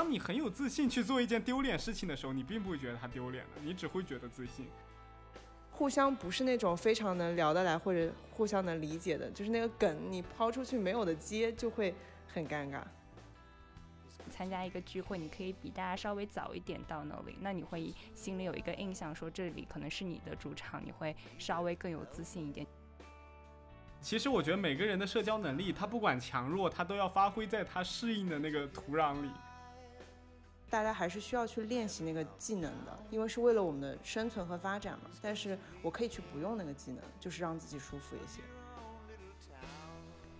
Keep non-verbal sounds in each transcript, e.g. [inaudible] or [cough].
当你很有自信去做一件丢脸事情的时候，你并不会觉得他丢脸的，你只会觉得自信。互相不是那种非常能聊得来或者互相能理解的，就是那个梗你抛出去没有的接，就会很尴尬。参加一个聚会，你可以比大家稍微早一点到那里，那你会心里有一个印象，说这里可能是你的主场，你会稍微更有自信一点。其实我觉得每个人的社交能力，他不管强弱，他都要发挥在他适应的那个土壤里。大家还是需要去练习那个技能的，因为是为了我们的生存和发展嘛。但是我可以去不用那个技能，就是让自己舒服一些。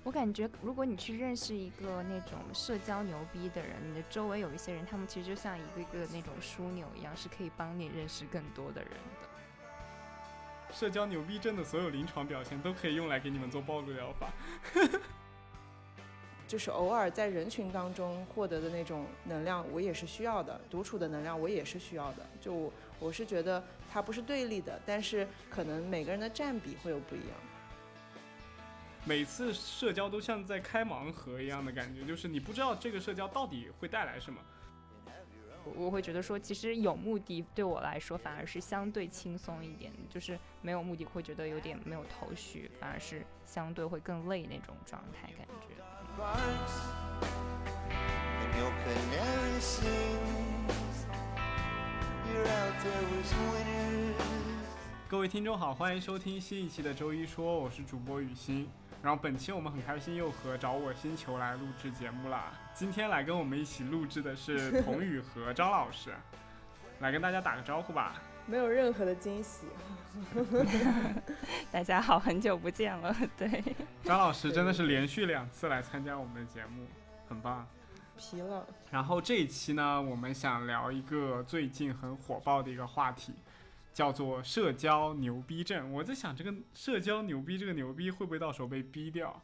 我感觉，如果你去认识一个那种社交牛逼的人，你的周围有一些人，他们其实就像一个一个那种枢纽一样，是可以帮你认识更多的人的。社交牛逼症的所有临床表现都可以用来给你们做暴露疗法。[laughs] 就是偶尔在人群当中获得的那种能量，我也是需要的；独处的能量，我也是需要的。就我是觉得它不是对立的，但是可能每个人的占比会有不一样。每次社交都像在开盲盒一样的感觉，就是你不知道这个社交到底会带来什么。我会觉得说，其实有目的对我来说反而是相对轻松一点，就是没有目的会觉得有点没有头绪，反而是相对会更累那种状态感觉。各位听众好，欢迎收听新一期的周一说，我是主播雨欣。然后本期我们很开心又和找我星球来录制节目啦。今天来跟我们一起录制的是童宇和张老师，来跟大家打个招呼吧。没有任何的惊喜。[laughs] 大家好，很久不见了。[laughs] 对，张老师真的是连续两次来参加我们的节目，很棒。疲了。然后这一期呢，我们想聊一个最近很火爆的一个话题。叫做社交牛逼症，我在想这个社交牛逼这个牛逼会不会到时候被逼掉？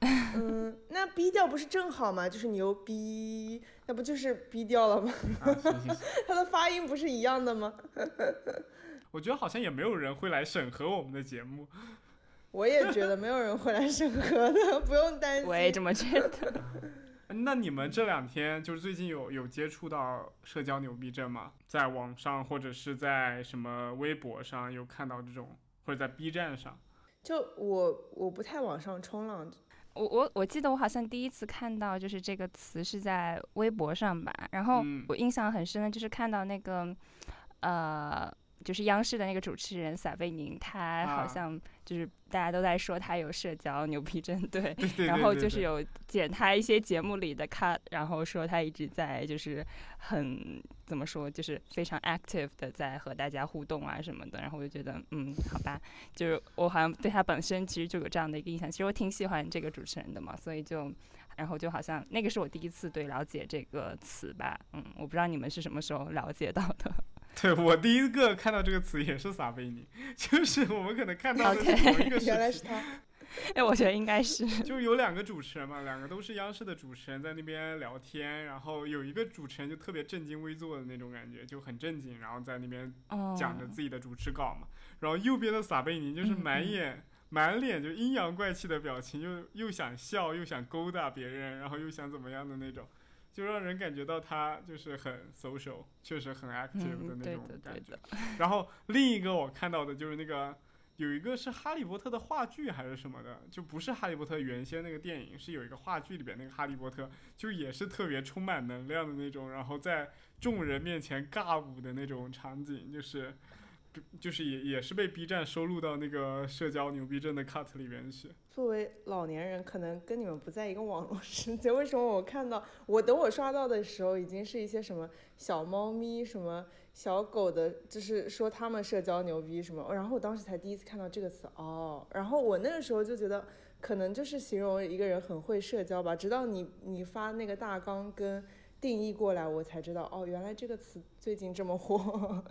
[laughs] 嗯，那逼调不是正好吗？就是牛逼，那不就是逼调了吗？[laughs] 它的发音不是一样的吗？[laughs] 我觉得好像也没有人会来审核我们的节目。我也觉得没有人会来审核的，不用担心。我也这么觉得。那你们这两天就是最近有有接触到社交牛逼症吗？在网上或者是在什么微博上有看到这种，或者在 B 站上？就我我不太往上冲浪，我我我记得我好像第一次看到就是这个词是在微博上吧，然后我印象很深的就是看到那个呃。就是央视的那个主持人撒贝宁，他好像就是大家都在说他有社交牛逼症，[laughs] 对，然后就是。有剪他一些节目里的 cut，然后说他一直在就是很怎么说，就是非常 active 的在和大家互动啊什么的，然后我就觉得嗯，好吧，就是我好像对他本身其实就有这样的一个印象，其实我挺喜欢这个主持人的嘛，所以就然后就好像那个是我第一次对了解这个词吧，嗯，我不知道你们是什么时候了解到的。[laughs] 对我第一个看到这个词也是撒贝宁，就是我们可能看到的是同一个原来是他。哎，我觉得应该是，就是有两个主持人嘛，两个都是央视的主持人在那边聊天，然后有一个主持人就特别正襟危坐的那种感觉，就很正经，然后在那边讲着自己的主持稿嘛。然后右边的撒贝宁就是满眼满脸就阴阳怪气的表情，又又想笑又想勾搭别人，然后又想怎么样的那种。就让人感觉到他就是很 social，确实很 active 的那种感觉。[laughs] 然后另一个我看到的就是那个有一个是哈利波特的话剧还是什么的，就不是哈利波特原先那个电影，是有一个话剧里边那个哈利波特，就也是特别充满能量的那种，然后在众人面前尬舞的那种场景，就是。就是也也是被 B 站收录到那个社交牛逼症的 cut 里面去。作为老年人，可能跟你们不在一个网络世界。为什么我看到我等我刷到的时候，已经是一些什么小猫咪、什么小狗的，就是说他们社交牛逼什么。然后我当时才第一次看到这个词哦。然后我那个时候就觉得，可能就是形容一个人很会社交吧。直到你你发那个大纲跟定义过来，我才知道哦，原来这个词最近这么火。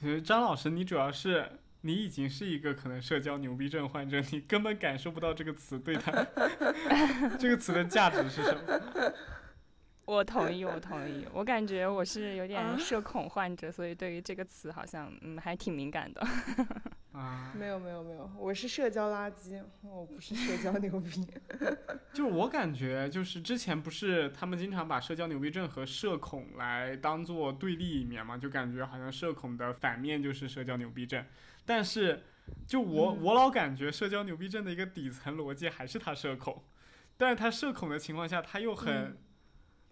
我觉得张老师，你主要是你已经是一个可能社交牛逼症患者，你根本感受不到这个词对他 [laughs] 这个词的价值是什么。我同意，我同意。我感觉我是有点社恐患者，所以对于这个词好像嗯还挺敏感的。[laughs] 啊，没有没有没有，我是社交垃圾，我不是社交牛逼。[laughs] 就我感觉，就是之前不是他们经常把社交牛逼症和社恐来当做对立一面嘛，就感觉好像社恐的反面就是社交牛逼症。但是，就我我老感觉社交牛逼症的一个底层逻辑还是他社恐，但是他社恐的情况下，他又很，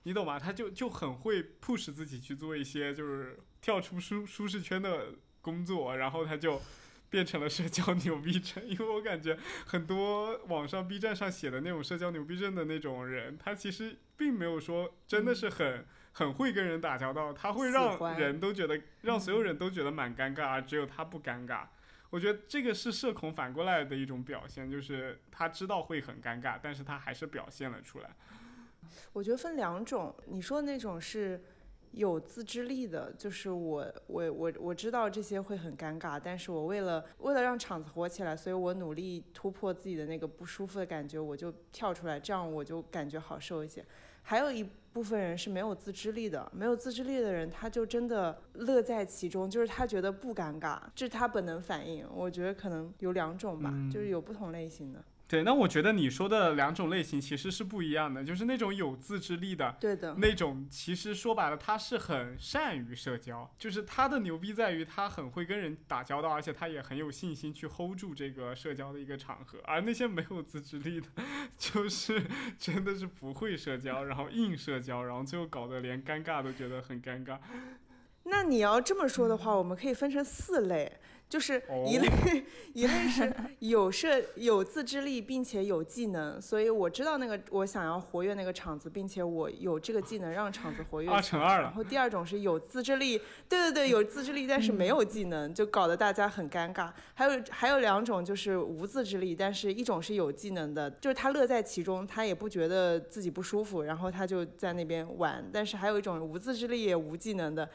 你懂吗？他就就很会 push 自己去做一些就是跳出舒舒适圈的工作，然后他就。变成了社交牛逼症，因为我感觉很多网上 B 站上写的那种社交牛逼症的那种人，他其实并没有说真的是很很会跟人打交道，他会让人都觉得让所有人都觉得蛮尴尬，而只有他不尴尬。我觉得这个是社恐反过来的一种表现，就是他知道会很尴尬，但是他还是表现了出来。我觉得分两种，你说的那种是。有自制力的，就是我，我，我，我知道这些会很尴尬，但是我为了为了让场子火起来，所以我努力突破自己的那个不舒服的感觉，我就跳出来，这样我就感觉好受一些。还有一部分人是没有自制力的，没有自制力的人，他就真的乐在其中，就是他觉得不尴尬，这是他本能反应。我觉得可能有两种吧，就是有不同类型的。对，那我觉得你说的两种类型其实是不一样的，就是那种有自制力的，对的，那种其实说白了，他是很善于社交，就是他的牛逼在于他很会跟人打交道，而且他也很有信心去 hold 住这个社交的一个场合。而那些没有自制力的，[laughs] 就是真的是不会社交，然后硬社交，然后最后搞得连尴尬都觉得很尴尬。那你要这么说的话，我们可以分成四类。就是一类，一类是有设有自制力，并且有技能，所以我知道那个我想要活跃那个场子，并且我有这个技能让场子活跃。二乘二然后第二种是有自制力，对对对，有自制力，但是没有技能，就搞得大家很尴尬。还有还有两种就是无自制力，但是一种是有技能的，就是他乐在其中，他也不觉得自己不舒服，然后他就在那边玩。但是还有一种无自制力也无技能的，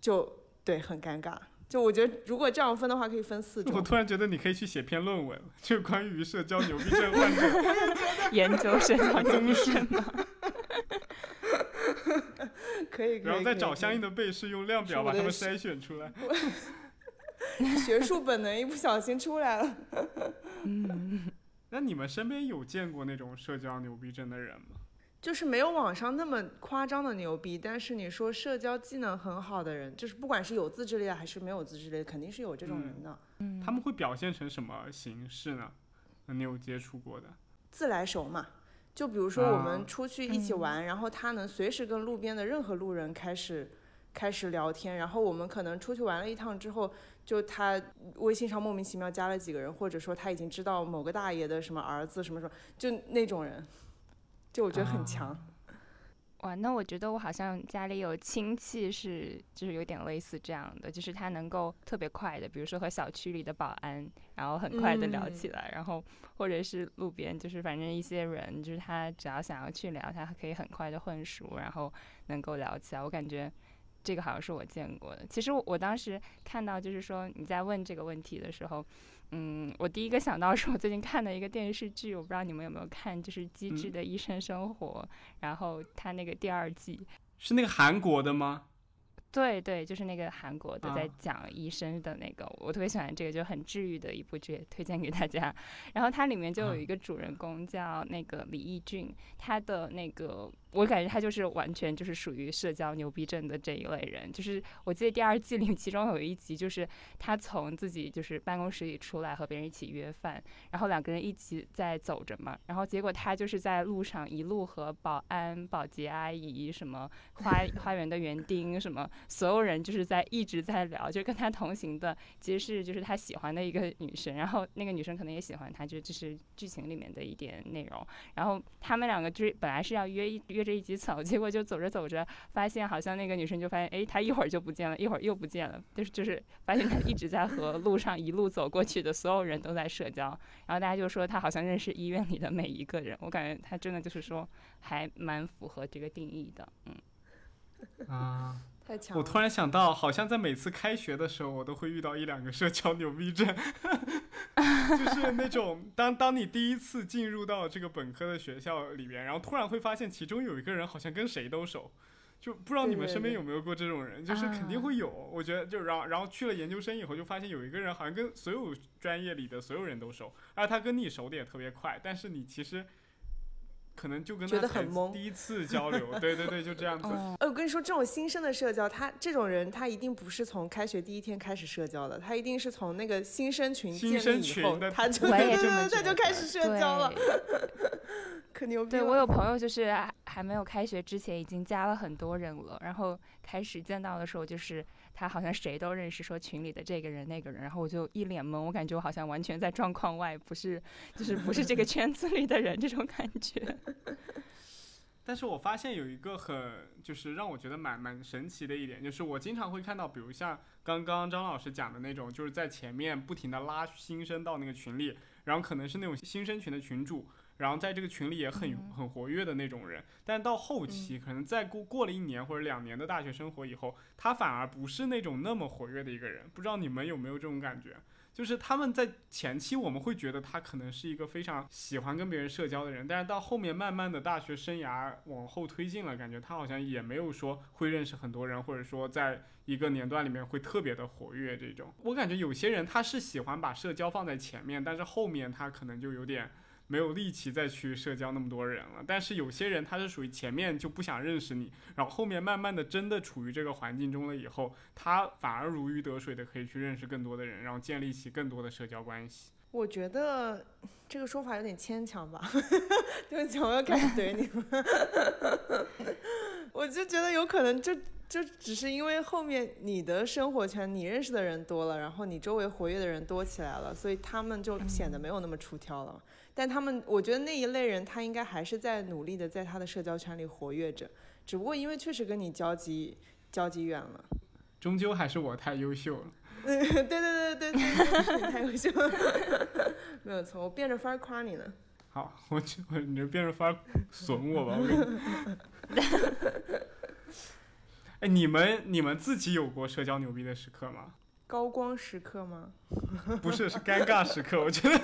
就对很尴尬。就我觉得，如果这样分的话，可以分四种。我突然觉得你可以去写篇论文，就关于社交牛逼症患者 [laughs] 研究社交牛逼症吗？[laughs] 可以，然后再找相应的被试，用量表把他们筛选出来。[laughs] 学术本能一不小心出来了。嗯，那你们身边有见过那种社交牛逼症的人吗？就是没有网上那么夸张的牛逼，但是你说社交技能很好的人，就是不管是有自制力还是没有自制力，肯定是有这种人的。嗯，他们会表现成什么形式呢？你有接触过的？自来熟嘛，就比如说我们出去一起玩，然后他能随时跟路边的任何路人开始开始聊天，然后我们可能出去玩了一趟之后，就他微信上莫名其妙加了几个人，或者说他已经知道某个大爷的什么儿子什么什么，就那种人。就我觉得很强，哇！那我觉得我好像家里有亲戚是，就是有点类似这样的，就是他能够特别快的，比如说和小区里的保安，然后很快的聊起来，然后或者是路边，就是反正一些人，就是他只要想要去聊，他可以很快的混熟，然后能够聊起来。我感觉这个好像是我见过的。其实我当时看到，就是说你在问这个问题的时候。嗯，我第一个想到是我最近看的一个电视剧，我不知道你们有没有看，就是《机智的医生生活》，然后它那个第二季是那个韩国的吗？对对，就是那个韩国的，在讲医生的那个，我特别喜欢这个，就很治愈的一部剧，推荐给大家。然后它里面就有一个主人公叫那个李义俊，他的那个。我感觉他就是完全就是属于社交牛逼症的这一类人。就是我记得第二季里，其中有一集就是他从自己就是办公室里出来和别人一起约饭，然后两个人一起在走着嘛，然后结果他就是在路上一路和保安、保洁阿姨、什么花花园的园丁什么所有人就是在一直在聊，就是跟他同行的其实是就是他喜欢的一个女生，然后那个女生可能也喜欢他，就这是剧情里面的一点内容。然后他们两个就是本来是要约一约。着一起走，结果就走着走着，发现好像那个女生就发现，哎，她一会儿就不见了，一会儿又不见了，就是就是发现她一直在和路上一路走过去的所有人都在社交，然后大家就说她好像认识医院里的每一个人，我感觉她真的就是说还蛮符合这个定义的，嗯，啊。太强！我突然想到，好像在每次开学的时候，我都会遇到一两个社交牛逼症，[laughs] 就是那种当当你第一次进入到这个本科的学校里边，然后突然会发现其中有一个人好像跟谁都熟，就不知道你们身边有没有过这种人，就是肯定会有。我觉得就然后然后去了研究生以后，就发现有一个人好像跟所有专业里的所有人都熟，而他跟你熟的也特别快，但是你其实。可能就跟觉得很懵，第一次交流，[laughs] 对对对，就这样子。呃，我跟你说，这种新生的社交，他这种人，他一定不是从开学第一天开始社交的，他一定是从那个新生群建立以后，他就 [laughs] 他就开始社交了。[laughs] 可牛逼！对我有朋友就是还没有开学之前已经加了很多人了，然后开始见到的时候就是。他好像谁都认识，说群里的这个人那个人，然后我就一脸懵，我感觉我好像完全在状况外，不是，就是不是这个圈子里的人，这种感觉。[laughs] 但是我发现有一个很，就是让我觉得蛮蛮神奇的一点，就是我经常会看到，比如像刚刚张老师讲的那种，就是在前面不停的拉新生到那个群里，然后可能是那种新生群的群主。然后在这个群里也很很活跃的那种人，但到后期可能再过过了一年或者两年的大学生活以后，他反而不是那种那么活跃的一个人。不知道你们有没有这种感觉？就是他们在前期我们会觉得他可能是一个非常喜欢跟别人社交的人，但是到后面慢慢的大学生涯往后推进了，感觉他好像也没有说会认识很多人，或者说在一个年段里面会特别的活跃这种。我感觉有些人他是喜欢把社交放在前面，但是后面他可能就有点。没有力气再去社交那么多人了，但是有些人他是属于前面就不想认识你，然后后面慢慢的真的处于这个环境中了以后，他反而如鱼得水的可以去认识更多的人，然后建立起更多的社交关系。我觉得这个说法有点牵强吧，[laughs] 对不起，我要开始怼你们。[laughs] 我就觉得有可能就就只是因为后面你的生活圈你认识的人多了，然后你周围活跃的人多起来了，所以他们就显得没有那么出挑了。但他们，我觉得那一类人，他应该还是在努力的在他的社交圈里活跃着，只不过因为确实跟你交集交集远了，终究还是我太优秀了。对 [laughs] 对对对对对，你太优秀了，[laughs] 没有错，我变着法儿夸你呢。好，我就你就变着法儿损我吧，我跟你。哎，你们你们自己有过社交牛逼的时刻吗？高光时刻吗？[laughs] 不是，是尴尬时刻。我觉得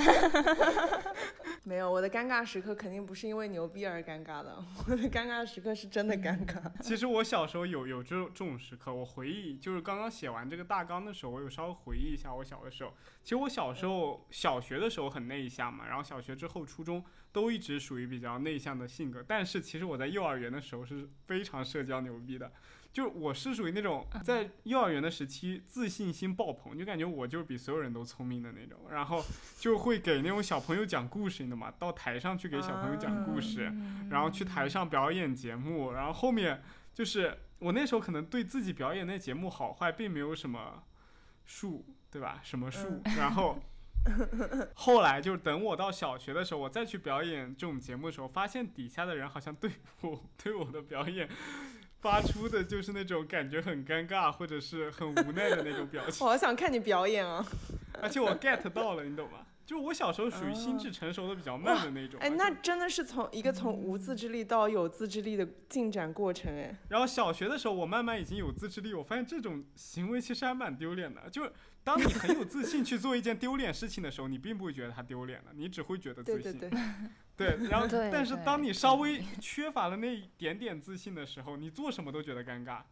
[laughs] 没有，我的尴尬时刻肯定不是因为牛逼而尴尬的，我的尴尬时刻是真的尴尬。[laughs] 其实我小时候有有这种这种时刻，我回忆就是刚刚写完这个大纲的时候，我有稍微回忆一下我小的时候。其实我小时候小学的时候很内向嘛，然后小学之后初中都一直属于比较内向的性格，但是其实我在幼儿园的时候是非常社交牛逼的。就我是属于那种在幼儿园的时期自信心爆棚，就感觉我就是比所有人都聪明的那种，然后就会给那种小朋友讲故事，你懂吗？到台上去给小朋友讲故事，然后去台上表演节目，然后后面就是我那时候可能对自己表演那节目好坏并没有什么数，对吧？什么数？然后 [laughs] 后来就是等我到小学的时候，我再去表演这种节目的时候，发现底下的人好像对我对我的表演。发出的就是那种感觉很尴尬或者是很无奈的那种表情。[laughs] 我好想看你表演啊！而且我 get 到了，你懂吗？就我小时候属于心智成熟的比较慢的那种。哎，那真的是从一个从无自制力到有自制力的进展过程哎。然后小学的时候，我慢慢已经有自制力，我发现这种行为其实还蛮丢脸的。就是当你很有自信去做一件丢脸事情的时候，你并不会觉得它丢脸了，你只会觉得自信。对对对。对，然后 [laughs] 但是当你稍微缺乏了那一点点自信的时候，你做什么都觉得尴尬，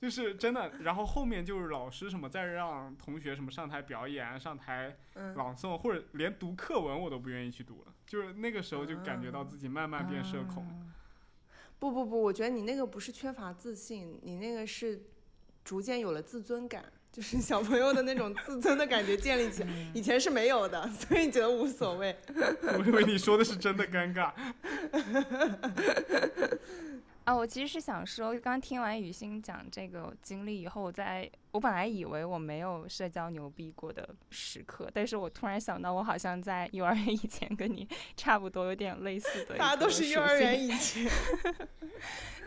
就是真的。然后后面就是老师什么再让同学什么上台表演、上台朗诵，或者连读课文我都不愿意去读了。就是那个时候就感觉到自己慢慢变社恐。不不不，我觉得你那个不是缺乏自信，你那个是逐渐有了自尊感。就是小朋友的那种自尊的感觉建立起来，[laughs] 以前是没有的，所以觉得无所谓。[laughs] 我以为你说的是真的尴尬。[laughs] 啊，我其实是想说，刚听完雨欣讲这个经历以后，我在我本来以为我没有社交牛逼过的时刻，但是我突然想到，我好像在幼儿园以前跟你 [laughs] 差不多，有点类似的。大家都 [laughs] 是幼儿园以前。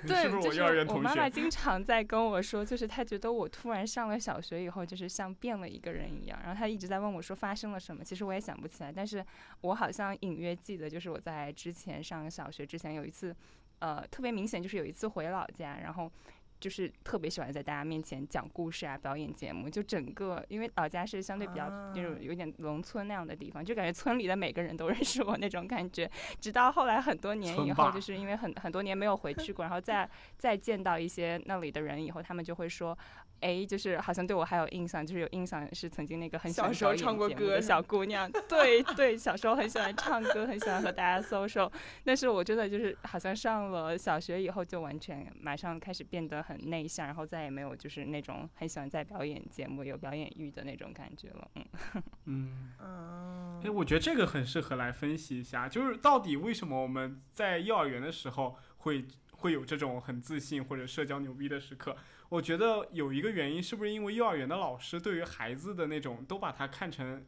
对，就是我妈妈经常在跟我说，就是她觉得我突然上了小学以后，就是像变了一个人一样。然后她一直在问我说发生了什么，其实我也想不起来，但是我好像隐约记得，就是我在之前上小学之前有一次，呃，特别明显就是有一次回老家，然后就是特别喜欢在大家面前讲故事啊，表演节目。就整个，因为老家是相对比较那种有点农村那样的地方，就感觉村里的每个人都认识我那种感觉。直到后来很多年以后，就是因为很很多年没有回去过，然后再 [laughs] 再见到一些那里的人以后，他们就会说。哎，就是好像对我还有印象，就是有印象是曾经那个很小时候唱过歌的小姑娘。对对，小时候很喜欢唱歌，很喜欢和大家 social。但是我真的就是好像上了小学以后，就完全马上开始变得很内向，然后再也没有就是那种很喜欢在表演节目有表演欲的那种感觉了。嗯 [laughs] 嗯嗯。哎，我觉得这个很适合来分析一下，就是到底为什么我们在幼儿园的时候会会有这种很自信或者社交牛逼的时刻。我觉得有一个原因，是不是因为幼儿园的老师对于孩子的那种，都把他看成，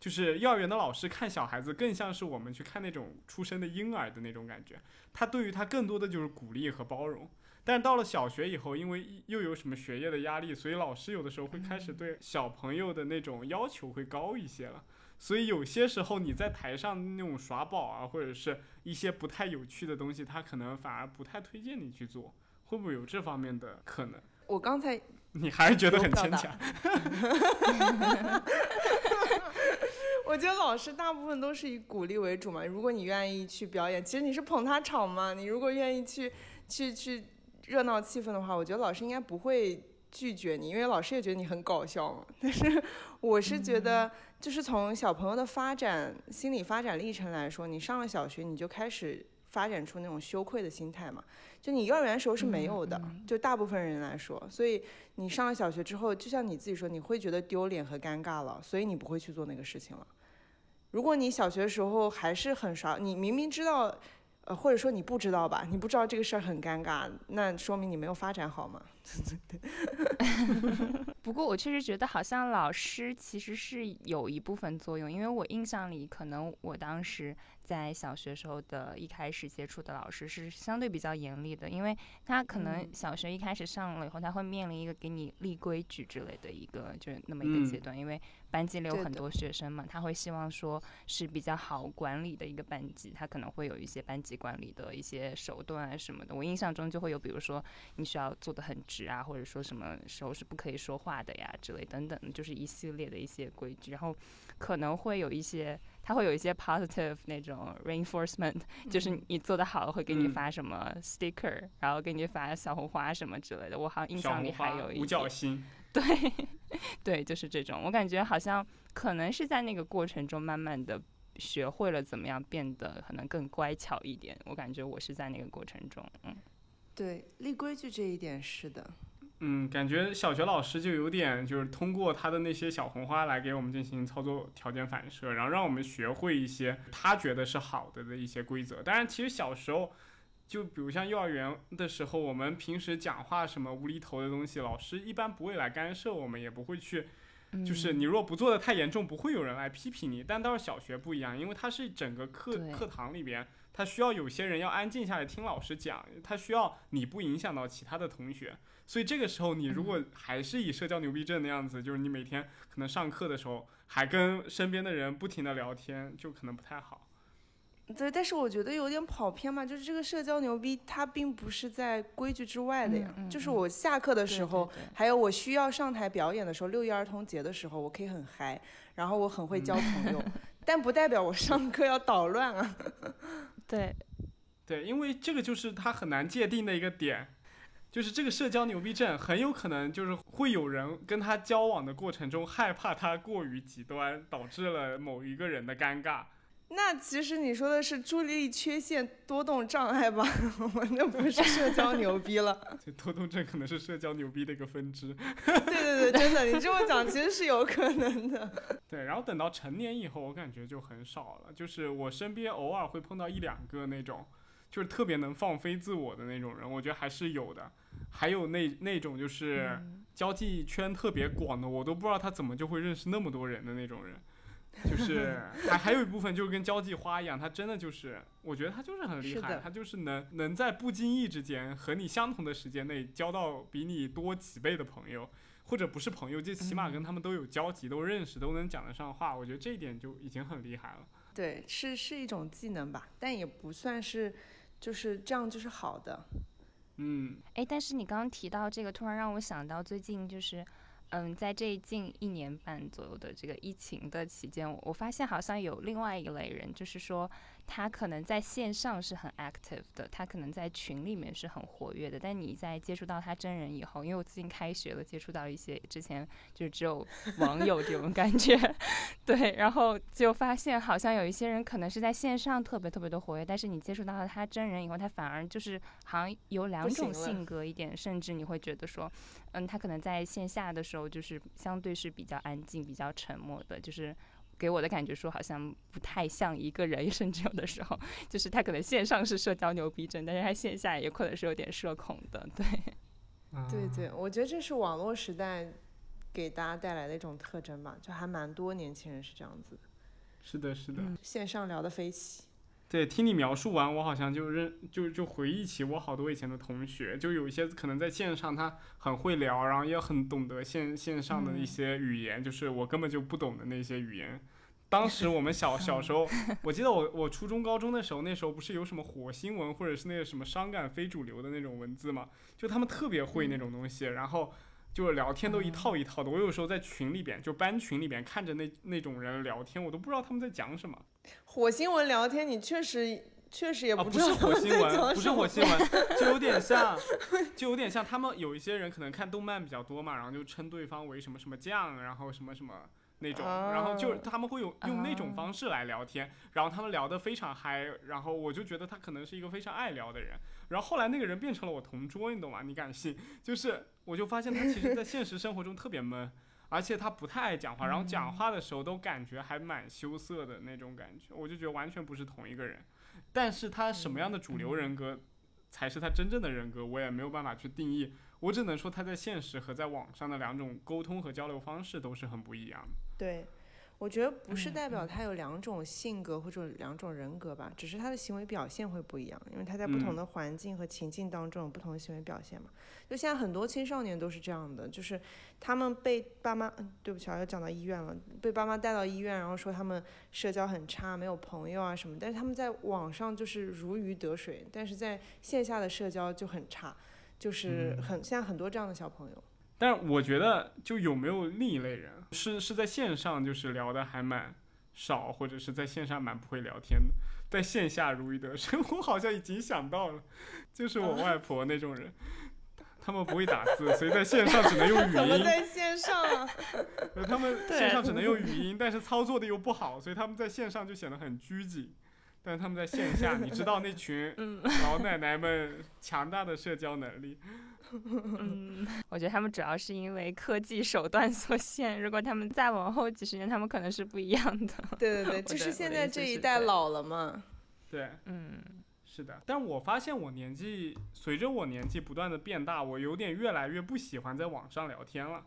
就是幼儿园的老师看小孩子更像是我们去看那种出生的婴儿的那种感觉，他对于他更多的就是鼓励和包容。但到了小学以后，因为又有什么学业的压力，所以老师有的时候会开始对小朋友的那种要求会高一些了。所以有些时候你在台上那种耍宝啊，或者是一些不太有趣的东西，他可能反而不太推荐你去做，会不会有这方面的可能？我刚才，你还是觉得很牵强。[laughs] 我觉得老师大部分都是以鼓励为主嘛。如果你愿意去表演，其实你是捧他场嘛。你如果愿意去去去热闹气氛的话，我觉得老师应该不会拒绝你，因为老师也觉得你很搞笑嘛。[laughs] 但是我是觉得，就是从小朋友的发展心理发展历程来说，你上了小学你就开始发展出那种羞愧的心态嘛。就你幼儿园时候是没有的，就大部分人来说，所以你上了小学之后，就像你自己说，你会觉得丢脸和尴尬了，所以你不会去做那个事情了。如果你小学时候还是很少，你明明知道，呃，或者说你不知道吧，你不知道这个事儿很尴尬，那说明你没有发展好嘛。[laughs] 不过我确实觉得，好像老师其实是有一部分作用，因为我印象里，可能我当时。在小学时候的一开始接触的老师是相对比较严厉的，因为他可能小学一开始上了以后，他会面临一个给你立规矩之类的一个就是那么一个阶段，因为班级里有很多学生嘛，他会希望说是比较好管理的一个班级，他可能会有一些班级管理的一些手段啊什么的。我印象中就会有，比如说你需要做的很直啊，或者说什么时候是不可以说话的呀之类等等，就是一系列的一些规矩，然后可能会有一些。他会有一些 positive 那种 [laughs] reinforcement，就是你做的好会给你发什么 sticker，然后给你发小红花什么之类的。我好像印象里还有一五角星。对，[laughs] 对，就是这种。我感觉好像可能是在那个过程中慢慢的学会了怎么样变得可能更乖巧一点。我感觉我是在那个过程中，嗯，对，立规矩这一点是的。嗯，感觉小学老师就有点就是通过他的那些小红花来给我们进行操作条件反射，然后让我们学会一些他觉得是好的的一些规则。当然，其实小时候，就比如像幼儿园的时候，我们平时讲话什么无厘头的东西，老师一般不会来干涉我们，也不会去，就是你若不做的太严重，不会有人来批评你。但到了小学不一样，因为它是整个课课堂里边，他需要有些人要安静下来听老师讲，他需要你不影响到其他的同学。所以这个时候，你如果还是以社交牛逼症的样子，就是你每天可能上课的时候还跟身边的人不停的聊天，就可能不太好。对，但是我觉得有点跑偏嘛，就是这个社交牛逼，它并不是在规矩之外的呀。就是我下课的时候，还有我需要上台表演的时候，六一儿童节的时候，我可以很嗨，然后我很会交朋友，[laughs] 但不代表我上课要捣乱啊。[laughs] 对，对，因为这个就是他很难界定的一个点。就是这个社交牛逼症，很有可能就是会有人跟他交往的过程中害怕他过于极端，导致了某一个人的尴尬。那其实你说的是注意力缺陷多动障碍吧？[laughs] 我那不是社交牛逼了。[laughs] 这多动症可能是社交牛逼的一个分支。[laughs] 对对对，真的，你这么讲其实是有可能的。对，然后等到成年以后，我感觉就很少了。就是我身边偶尔会碰到一两个那种。就是特别能放飞自我的那种人，我觉得还是有的。还有那那种就是交际圈特别广的，我都不知道他怎么就会认识那么多人的那种人。[laughs] 就是还还有一部分就是跟交际花一样，他真的就是，我觉得他就是很厉害，他就是能能在不经意之间和你相同的时间内交到比你多几倍的朋友，或者不是朋友，就起码跟他们都有交集，都认识，都能讲得上话。我觉得这一点就已经很厉害了。对，是是一种技能吧，但也不算是。就是这样，就是好的。嗯，哎，但是你刚刚提到这个，突然让我想到最近就是。嗯，在这近一年半左右的这个疫情的期间，我发现好像有另外一类人，就是说。他可能在线上是很 active 的，他可能在群里面是很活跃的。但你在接触到他真人以后，因为我最近开学了，接触到一些之前就是只有网友这种感觉，[laughs] 对，然后就发现好像有一些人可能是在线上特别特别的活跃，但是你接触到了他真人以后，他反而就是好像有两种性格一点，甚至你会觉得说，嗯，他可能在线下的时候就是相对是比较安静、比较沉默的，就是。给我的感觉说好像不太像一个人，甚至有的时候就是他可能线上是社交牛逼症，但是他线下也可能是有点社恐的，对。对对，我觉得这是网络时代给大家带来的一种特征吧，就还蛮多年轻人是这样子的。是的，是的。线上聊的飞起。对，听你描述完，我好像就认就就回忆起我好多以前的同学，就有一些可能在线上他很会聊，然后也很懂得线线上的一些语言，就是我根本就不懂的那些语言。当时我们小小时候，[laughs] 我记得我我初中高中的时候，那时候不是有什么火星文或者是那个什么伤感非主流的那种文字嘛？就他们特别会那种东西，然后就是聊天都一套一套的。我有时候在群里边，就班群里边看着那那种人聊天，我都不知道他们在讲什么。火星文聊天，你确实确实也不不是火星文，不是火星文，[laughs] 就有点像，就有点像他们有一些人可能看动漫比较多嘛，然后就称对方为什么什么酱，然后什么什么那种，然后就他们会有用那种方式来聊天，然后他们聊得非常嗨，然后我就觉得他可能是一个非常爱聊的人，然后后来那个人变成了我同桌，你懂吗？你敢信？就是我就发现他其实在现实生活中特别闷。而且他不太爱讲话，然后讲话的时候都感觉还蛮羞涩的那种感觉，我就觉得完全不是同一个人。但是他什么样的主流人格才是他真正的人格，我也没有办法去定义。我只能说他在现实和在网上的两种沟通和交流方式都是很不一样的。对。我觉得不是代表他有两种性格或者两种人格吧，只是他的行为表现会不一样，因为他在不同的环境和情境当中有不同的行为表现嘛。就现在很多青少年都是这样的，就是他们被爸妈，嗯，对不起啊，要讲到医院了，被爸妈带到医院，然后说他们社交很差，没有朋友啊什么，但是他们在网上就是如鱼得水，但是在线下的社交就很差，就是很现在很多这样的小朋友。但我觉得，就有没有另一类人，是是在线上就是聊的还蛮少，或者是在线上蛮不会聊天的，在线下如鱼得水。[laughs] 我好像已经想到了，就是我外婆那种人，他们不会打字，所以在线上只能用语音。[laughs] 怎么在线上？[laughs] 他们线上只能用语音，但是操作的又不好，所以他们在线上就显得很拘谨。但是他们在线下，你知道那群老奶奶们强大的社交能力。[laughs] 嗯，我觉得他们主要是因为科技手段所限。如果他们再往后几十年，他们可能是不一样的。对对对，[laughs] 就是现在这一代老了嘛。对，嗯，是的。但我发现我年纪随着我年纪不断的变大，我有点越来越不喜欢在网上聊天了。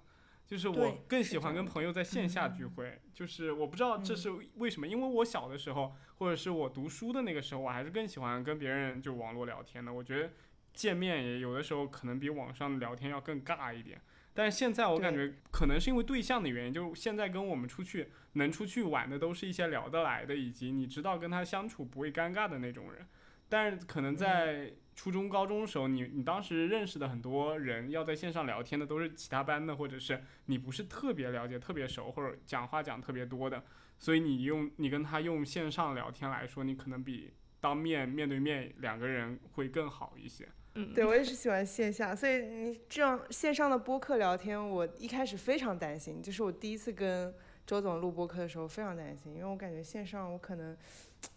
就是我更喜欢跟朋友在线下聚会。就是我不知道这是为什么，因为我小的时候或者是我读书的那个时候，我还是更喜欢跟别人就网络聊天的。我觉得。见面也有的时候可能比网上聊天要更尬一点，但是现在我感觉可能是因为对象的原因，就现在跟我们出去能出去玩的都是一些聊得来的，以及你知道跟他相处不会尴尬的那种人。但是可能在初中、高中的时候，你你当时认识的很多人要在线上聊天的都是其他班的，或者是你不是特别了解、特别熟，或者讲话讲特别多的，所以你用你跟他用线上聊天来说，你可能比当面面对面两个人会更好一些。嗯，对我也是喜欢线下，所以你这样线上的播客聊天，我一开始非常担心，就是我第一次跟周总录播客的时候非常担心，因为我感觉线上我可能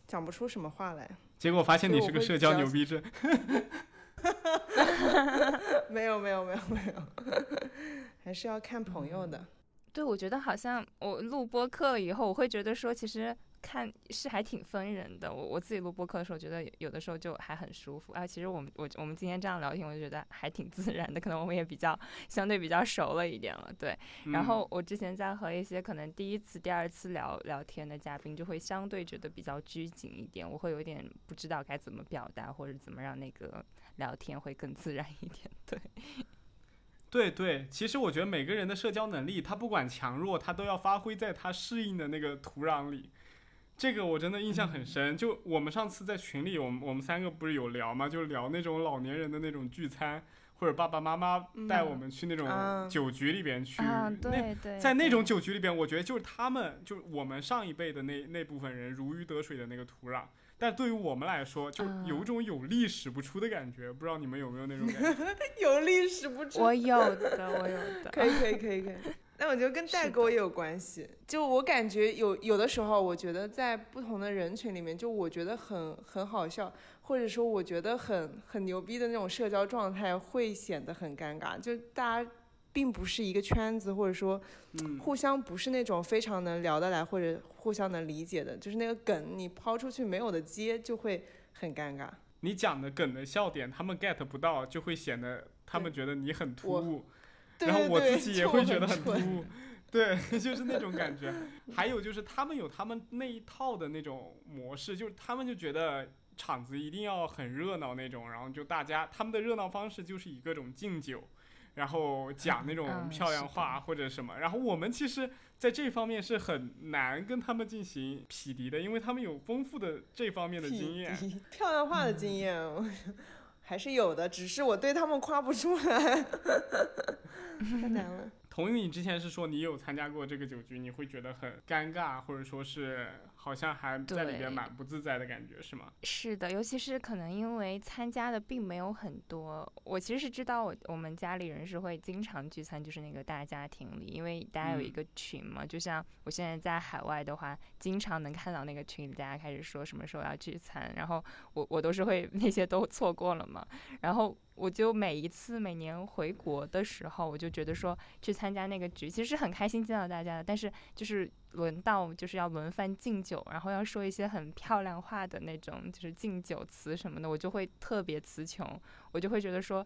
讲不出什么话来。结果发现你是个社交牛逼症。没有没有没有没有，[laughs] 还是要看朋友的。对，我觉得好像我录播客以后，我会觉得说其实。看是还挺分人的，我我自己录播客的时候，觉得有的时候就还很舒服啊。其实我们我我们今天这样聊天，我就觉得还挺自然的，可能我们也比较相对比较熟了一点了，对。然后我之前在和一些可能第一次、第二次聊聊天的嘉宾，就会相对觉得比较拘谨一点，我会有点不知道该怎么表达，或者怎么让那个聊天会更自然一点，对。[laughs] 对对，其实我觉得每个人的社交能力，他不管强弱，他都要发挥在他适应的那个土壤里。这个我真的印象很深。就我们上次在群里，我们我们三个不是有聊吗？就聊那种老年人的那种聚餐，或者爸爸妈妈带我们去那种酒局里边去。对对在那种酒局里边，我觉得就是他们，就是我们上一辈的那那部分人如鱼得水的那个土壤。但对于我们来说，就有一种有力使不出的感觉。不知道你们有没有那种感觉？[laughs] 有力使不出。我有的，我有的。[laughs] 可以，可以，可以，可以。但我觉得跟代沟也有关系。就我感觉有有的时候，我觉得在不同的人群里面，就我觉得很很好笑，或者说我觉得很很牛逼的那种社交状态，会显得很尴尬。就大家并不是一个圈子，或者说，互相不是那种非常能聊得来或者互相能理解的，就是那个梗你抛出去没有的接，就会很尴尬。你讲的梗的笑点，他们 get 不到，就会显得他们觉得你很突兀。然后我自己也会觉得很突兀，[laughs] 对，就是那种感觉。还有就是他们有他们那一套的那种模式，就是他们就觉得场子一定要很热闹那种，然后就大家他们的热闹方式就是以各种敬酒，然后讲那种漂亮话或者什么。然后我们其实在这方面是很难跟他们进行匹敌的，因为他们有丰富的这方面的经验，漂亮话的经验。还是有的，只是我对他们夸不出来，太难了。[laughs] 同意你之前是说你有参加过这个酒局，你会觉得很尴尬，或者说是。好像还在里边蛮不自在的感觉，是吗？是的，尤其是可能因为参加的并没有很多。我其实是知道，我我们家里人是会经常聚餐，就是那个大家庭里，因为大家有一个群嘛。就像我现在在海外的话，经常能看到那个群里大家开始说什么时候要聚餐，然后我我都是会 [laughs] 那些都错过了嘛。然后我就每一次每年回国的时候，我就觉得说去参加那个局，其实是很开心见到大家的，但是就是。轮到就是要轮番敬酒，然后要说一些很漂亮话的那种，就是敬酒词什么的，我就会特别词穷，我就会觉得说。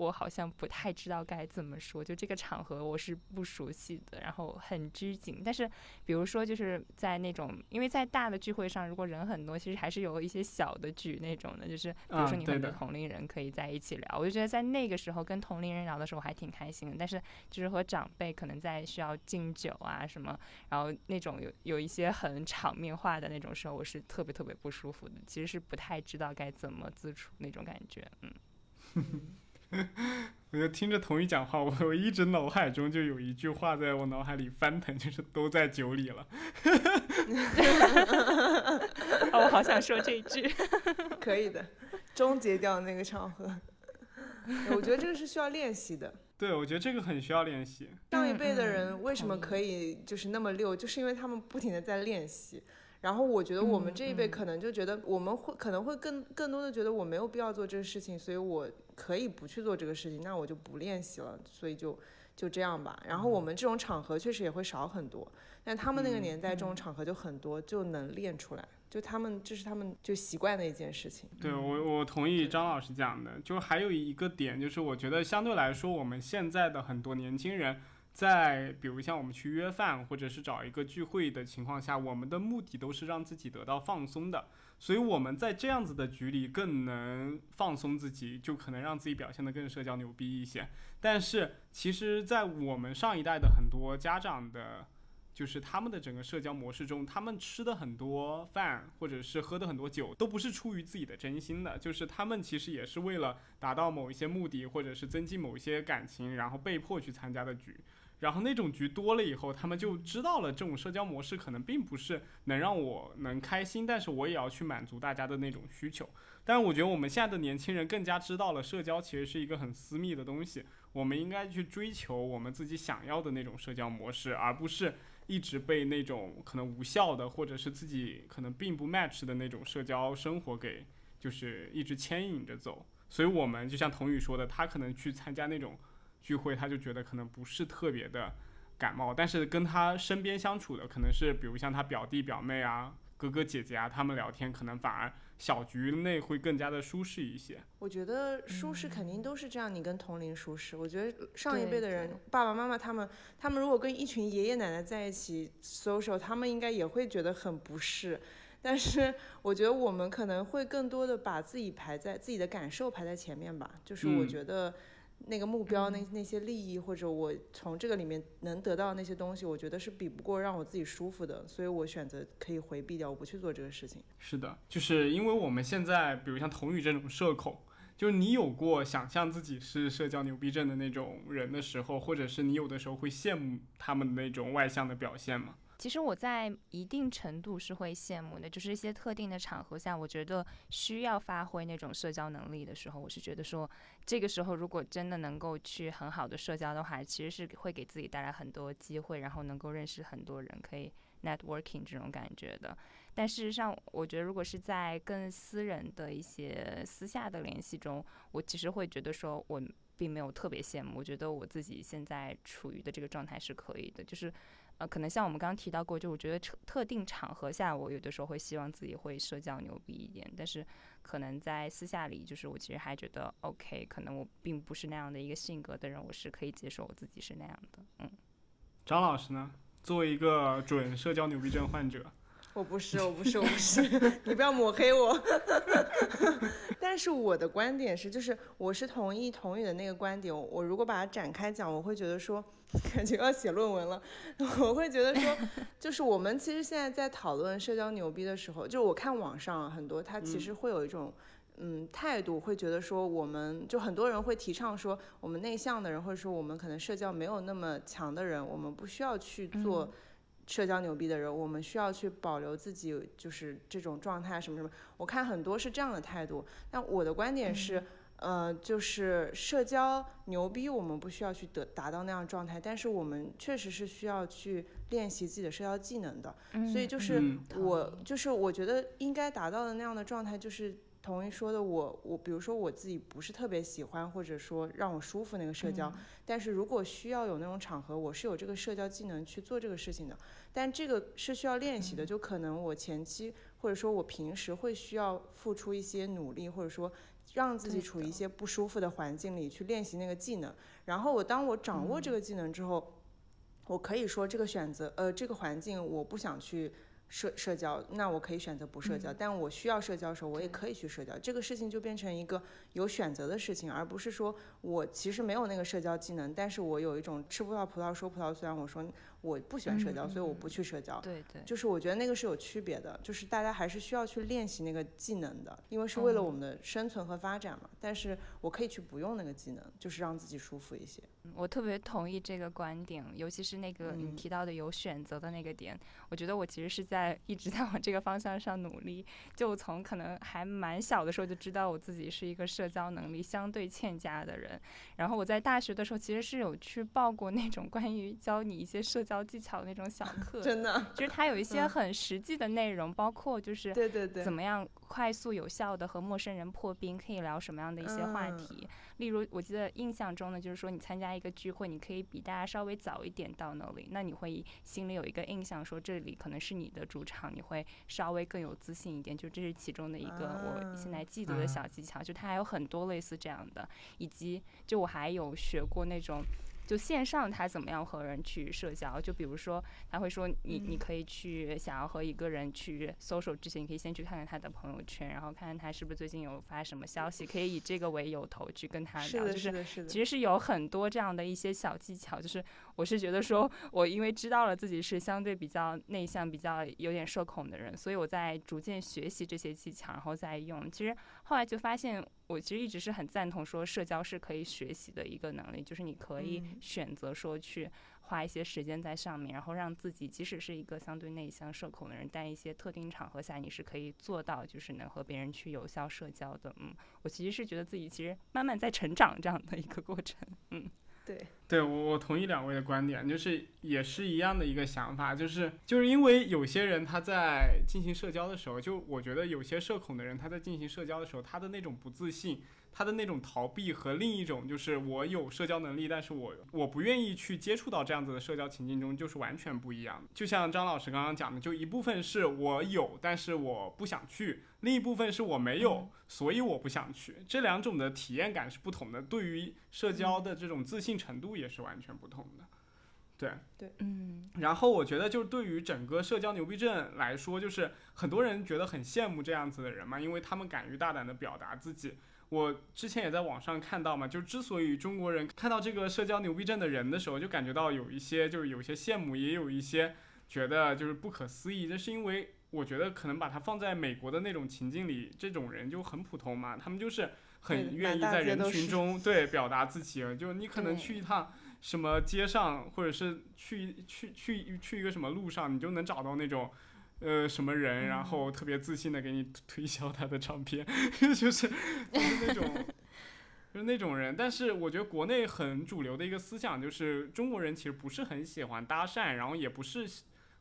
我好像不太知道该怎么说，就这个场合我是不熟悉的，然后很拘谨。但是，比如说就是在那种，因为在大的聚会上，如果人很多，其实还是有一些小的局那种的，就是比如说你们的同龄人可以在一起聊。我就觉得在那个时候跟同龄人聊的时候还挺开心的。但是就是和长辈可能在需要敬酒啊什么，然后那种有有一些很场面化的那种时候，我是特别特别不舒服的。其实是不太知道该怎么自处那种感觉，嗯。[laughs] [laughs] 我就听着童宇讲话，我我一直脑海中就有一句话在我脑海里翻腾，就是都在酒里了。[laughs] 我好想说这一句，[laughs] 可以的，终结掉那个场合。我觉得这个是需要练习的。对，我觉得这个很需要练习。上一辈的人为什么可以就是那么溜，就是因为他们不停的在练习。然后我觉得我们这一辈可能就觉得我们会可能会更更多的觉得我没有必要做这个事情，所以我可以不去做这个事情，那我就不练习了，所以就就这样吧。然后我们这种场合确实也会少很多，但他们那个年代这种场合就很多，就能练出来。就他们这是他们就习惯的一件事情。对我我同意张老师讲的，就还有一个点就是我觉得相对来说我们现在的很多年轻人。在比如像我们去约饭或者是找一个聚会的情况下，我们的目的都是让自己得到放松的，所以我们在这样子的局里更能放松自己，就可能让自己表现得更社交牛逼一些。但是其实，在我们上一代的很多家长的，就是他们的整个社交模式中，他们吃的很多饭或者是喝的很多酒，都不是出于自己的真心的，就是他们其实也是为了达到某一些目的，或者是增进某一些感情，然后被迫去参加的局。然后那种局多了以后，他们就知道了这种社交模式可能并不是能让我能开心，但是我也要去满足大家的那种需求。但是我觉得我们现在的年轻人更加知道了社交其实是一个很私密的东西，我们应该去追求我们自己想要的那种社交模式，而不是一直被那种可能无效的或者是自己可能并不 match 的那种社交生活给就是一直牵引着走。所以我们就像童宇说的，他可能去参加那种。聚会，他就觉得可能不是特别的感冒，但是跟他身边相处的，可能是比如像他表弟表妹啊、哥哥姐姐啊，他们聊天可能反而小局内会更加的舒适一些。我觉得舒适肯定都是这样，你跟同龄舒适。我觉得上一辈的人，爸爸妈妈他们，他们如果跟一群爷爷奶奶在一起 social，他们应该也会觉得很不适。但是我觉得我们可能会更多的把自己排在自己的感受排在前面吧，就是我觉得。那个目标那那些利益，或者我从这个里面能得到那些东西，我觉得是比不过让我自己舒服的，所以我选择可以回避掉，我不去做这个事情。是的，就是因为我们现在，比如像童宇这种社恐，就是你有过想象自己是社交牛逼症的那种人的时候，或者是你有的时候会羡慕他们的那种外向的表现吗？其实我在一定程度是会羡慕的，就是一些特定的场合下，我觉得需要发挥那种社交能力的时候，我是觉得说，这个时候如果真的能够去很好的社交的话，其实是会给自己带来很多机会，然后能够认识很多人，可以 networking 这种感觉的。但事实上，我觉得如果是在更私人的一些私下的联系中，我其实会觉得说我并没有特别羡慕，我觉得我自己现在处于的这个状态是可以的，就是。呃，可能像我们刚刚提到过，就我觉得特特定场合下，我有的时候会希望自己会社交牛逼一点，但是可能在私下里，就是我其实还觉得 OK，可能我并不是那样的一个性格的人，我是可以接受我自己是那样的。嗯，张老师呢，作为一个准社交牛逼症患者。我不是，我不是，我不是，[laughs] 你不要抹黑我。[laughs] 但是我的观点是，就是我是同意童宇的那个观点。我如果把它展开讲，我会觉得说，[laughs] 感觉要写论文了。我会觉得说，就是我们其实现在在讨论社交牛逼的时候，就我看网上很多，他其实会有一种嗯态度，会觉得说，我们就很多人会提倡说，我们内向的人，或者说我们可能社交没有那么强的人，我们不需要去做。社交牛逼的人，我们需要去保留自己就是这种状态什么什么。我看很多是这样的态度，但我的观点是，呃，就是社交牛逼，我们不需要去得达到那样状态，但是我们确实是需要去练习自己的社交技能的。所以就是我就是我觉得应该达到的那样的状态，就是同意说的我我比如说我自己不是特别喜欢或者说让我舒服那个社交，但是如果需要有那种场合，我是有这个社交技能去做这个事情的。但这个是需要练习的，就可能我前期或者说我平时会需要付出一些努力，或者说让自己处于一些不舒服的环境里去练习那个技能。然后我当我掌握这个技能之后，我可以说这个选择，呃，这个环境我不想去。社社交，那我可以选择不社交，但我需要社交的时候，我也可以去社交。这个事情就变成一个有选择的事情，而不是说我其实没有那个社交技能，但是我有一种吃不到葡萄说葡萄酸。我说我不喜欢社交，所以我不去社交。对对，就是我觉得那个是有区别的，就是大家还是需要去练习那个技能的，因为是为了我们的生存和发展嘛。但是我可以去不用那个技能，就是让自己舒服一些。我特别同意这个观点，尤其是那个你提到的有选择的那个点，我觉得我其实是在一直在往这个方向上努力。就从可能还蛮小的时候就知道我自己是一个社交能力相对欠佳的人，然后我在大学的时候其实是有去报过那种关于教你一些社交技巧的那种小课，[laughs] 真的，就是它有一 [laughs] 些很实际的内容，包括就是对对对，怎么样快速有效的和陌生人破冰，可以聊什么样的一些话题。例如，我记得印象中呢，就是说你参加一个聚会，你可以比大家稍微早一点到那里，那你会心里有一个印象，说这里可能是你的主场，你会稍微更有自信一点。就这是其中的一个我现在记得的小技巧，就它还有很多类似这样的，以及就我还有学过那种。就线上他怎么样和人去社交？就比如说他会说你你可以去想要和一个人去 social 之前，你可以先去看看他的朋友圈，然后看看他是不是最近有发什么消息，可以以这个为由头去跟他聊。就是其实是有很多这样的一些小技巧。就是我是觉得说，我因为知道了自己是相对比较内向、比较有点社恐的人，所以我在逐渐学习这些技巧，然后再用。其实后来就发现。我其实一直是很赞同说，社交是可以学习的一个能力，就是你可以选择说去花一些时间在上面，然后让自己即使是一个相对内向、社恐的人，在一些特定场合下，你是可以做到，就是能和别人去有效社交的。嗯，我其实是觉得自己其实慢慢在成长这样的一个过程。嗯。对，对我我同意两位的观点，就是也是一样的一个想法，就是就是因为有些人他在进行社交的时候，就我觉得有些社恐的人他在进行社交的时候，他的那种不自信。他的那种逃避和另一种就是我有社交能力，但是我我不愿意去接触到这样子的社交情境中，就是完全不一样的。就像张老师刚刚讲的，就一部分是我有，但是我不想去；另一部分是我没有，所以我不想去。这两种的体验感是不同的，对于社交的这种自信程度也是完全不同的。对对，嗯。然后我觉得，就是对于整个社交牛逼症来说，就是很多人觉得很羡慕这样子的人嘛，因为他们敢于大胆的表达自己。我之前也在网上看到嘛，就之所以中国人看到这个社交牛逼症的人的时候，就感觉到有一些就是有些羡慕，也有一些觉得就是不可思议。这是因为我觉得可能把它放在美国的那种情境里，这种人就很普通嘛，他们就是很愿意在人群中对表达自己。就你可能去一趟什么街上，或者是去去去去一个什么路上，你就能找到那种。呃，什么人，然后特别自信的给你推销他的唱片，[laughs] 就是就是那种，就是那种人。但是我觉得国内很主流的一个思想就是，中国人其实不是很喜欢搭讪，然后也不是。